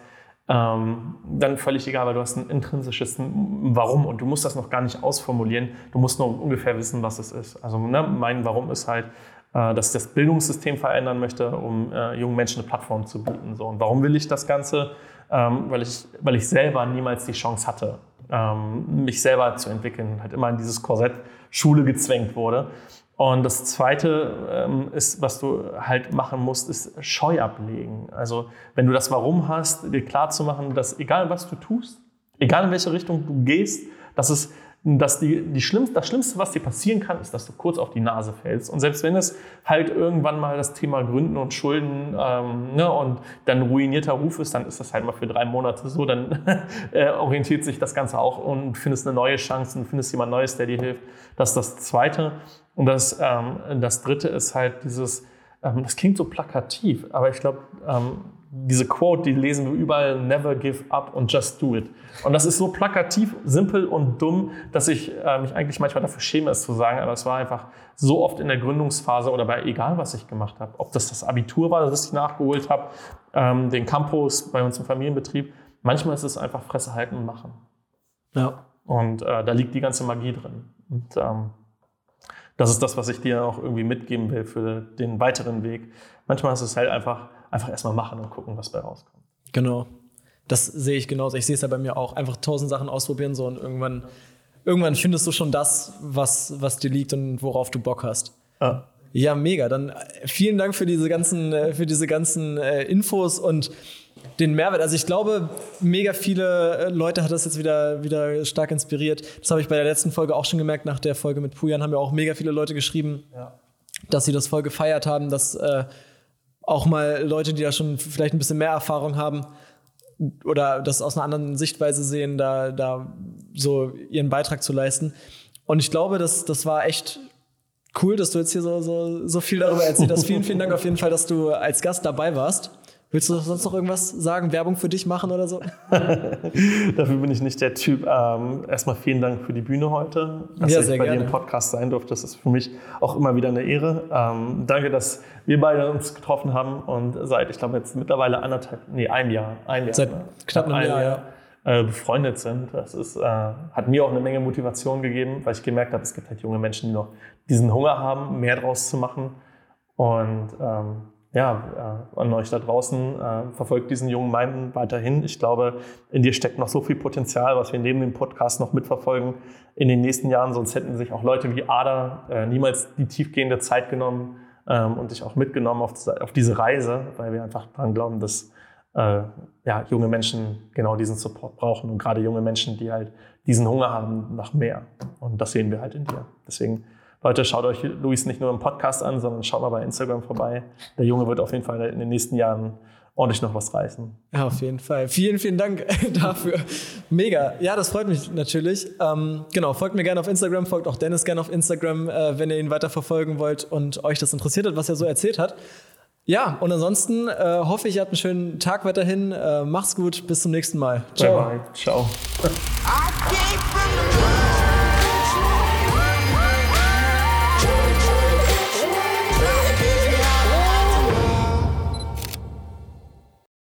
Ähm, dann völlig egal, weil du hast ein intrinsisches Warum und du musst das noch gar nicht ausformulieren. Du musst nur ungefähr wissen, was es ist. Also ne, mein Warum ist halt, äh, dass ich das Bildungssystem verändern möchte, um äh, jungen Menschen eine Plattform zu bieten. So, und warum will ich das Ganze? Ähm, weil, ich, weil ich selber niemals die Chance hatte, ähm, mich selber zu entwickeln, halt immer in dieses Korsett Schule gezwängt wurde. Und das Zweite ähm, ist, was du halt machen musst, ist Scheu ablegen. Also wenn du das Warum hast, dir klar zu machen, dass egal was du tust, egal in welche Richtung du gehst, dass es dass die, die Schlimmste, das Schlimmste, was dir passieren kann, ist, dass du kurz auf die Nase fällst. Und selbst wenn es halt irgendwann mal das Thema Gründen und Schulden ähm, ne, und dann ruinierter Ruf ist, dann ist das halt mal für drei Monate so. Dann äh, orientiert sich das Ganze auch und findest eine neue Chance und findest jemand Neues, der dir hilft. Das ist das Zweite. Und das, ähm, das Dritte ist halt dieses, ähm, das klingt so plakativ, aber ich glaube, ähm, diese Quote, die lesen wir überall, never give up und just do it. Und das ist so plakativ, simpel und dumm, dass ich äh, mich eigentlich manchmal dafür schäme, es zu sagen, aber es war einfach so oft in der Gründungsphase oder bei egal, was ich gemacht habe, ob das das Abitur war, das ich nachgeholt habe, ähm, den Campus bei uns im Familienbetrieb, manchmal ist es einfach Fresse halten und machen. Ja. Und äh, da liegt die ganze Magie drin. Und ähm, das ist das, was ich dir auch irgendwie mitgeben will für den weiteren Weg. Manchmal ist es halt einfach einfach erstmal machen und gucken, was bei rauskommt. Genau. Das sehe ich genauso. Ich sehe es ja bei mir auch. Einfach tausend Sachen ausprobieren so und irgendwann, irgendwann findest du schon das, was, was dir liegt und worauf du Bock hast. Ah. Ja, mega. Dann äh, vielen Dank für diese ganzen, äh, für diese ganzen äh, Infos und den Mehrwert. Also ich glaube, mega viele Leute hat das jetzt wieder, wieder stark inspiriert. Das habe ich bei der letzten Folge auch schon gemerkt. Nach der Folge mit Pujan haben ja auch mega viele Leute geschrieben, ja. dass sie das voll gefeiert haben, dass äh, auch mal Leute, die da schon vielleicht ein bisschen mehr Erfahrung haben oder das aus einer anderen Sichtweise sehen, da, da so ihren Beitrag zu leisten. Und ich glaube, das, das war echt cool, dass du jetzt hier so, so, so viel darüber erzählt hast. vielen, vielen Dank auf jeden Fall, dass du als Gast dabei warst. Willst du sonst noch irgendwas sagen, Werbung für dich machen oder so? Dafür bin ich nicht der Typ. Ähm, erstmal vielen Dank für die Bühne heute, dass ja, ich bei gerne. dir im Podcast sein durfte. Das ist für mich auch immer wieder eine Ehre. Ähm, danke, dass wir beide uns getroffen haben und seit, ich glaube, jetzt mittlerweile anderthalb, nee, ein Jahr. Ein Jahr seit ne? knapp einem Jahr, Jahr äh, befreundet sind. Das ist, äh, hat mir auch eine Menge Motivation gegeben, weil ich gemerkt habe, es gibt halt junge Menschen, die noch diesen Hunger haben, mehr draus zu machen. Und ähm, ja, äh, an euch da draußen, äh, verfolgt diesen jungen Mann weiterhin. Ich glaube, in dir steckt noch so viel Potenzial, was wir neben dem Podcast noch mitverfolgen in den nächsten Jahren. Sonst hätten sich auch Leute wie Ada äh, niemals die tiefgehende Zeit genommen ähm, und dich auch mitgenommen auf, auf, diese Reise, weil wir einfach daran glauben, dass ja, junge Menschen genau diesen Support brauchen und gerade junge Menschen, die halt diesen Hunger haben nach mehr. Und das sehen wir halt in dir. Deswegen Leute, schaut euch Luis nicht nur im Podcast an, sondern schaut mal bei Instagram vorbei. Der Junge wird auf jeden Fall in den nächsten Jahren ordentlich noch was reißen. Ja, auf jeden Fall. Vielen, vielen Dank dafür. Mega. Ja, das freut mich natürlich. Ähm, genau, folgt mir gerne auf Instagram, folgt auch Dennis gerne auf Instagram, äh, wenn ihr ihn weiter verfolgen wollt und euch das interessiert hat, was er so erzählt hat. Ja, und ansonsten äh, hoffe ich, ihr habt einen schönen Tag weiterhin. Äh, macht's gut, bis zum nächsten Mal. Ciao. Bye, bye. Ciao.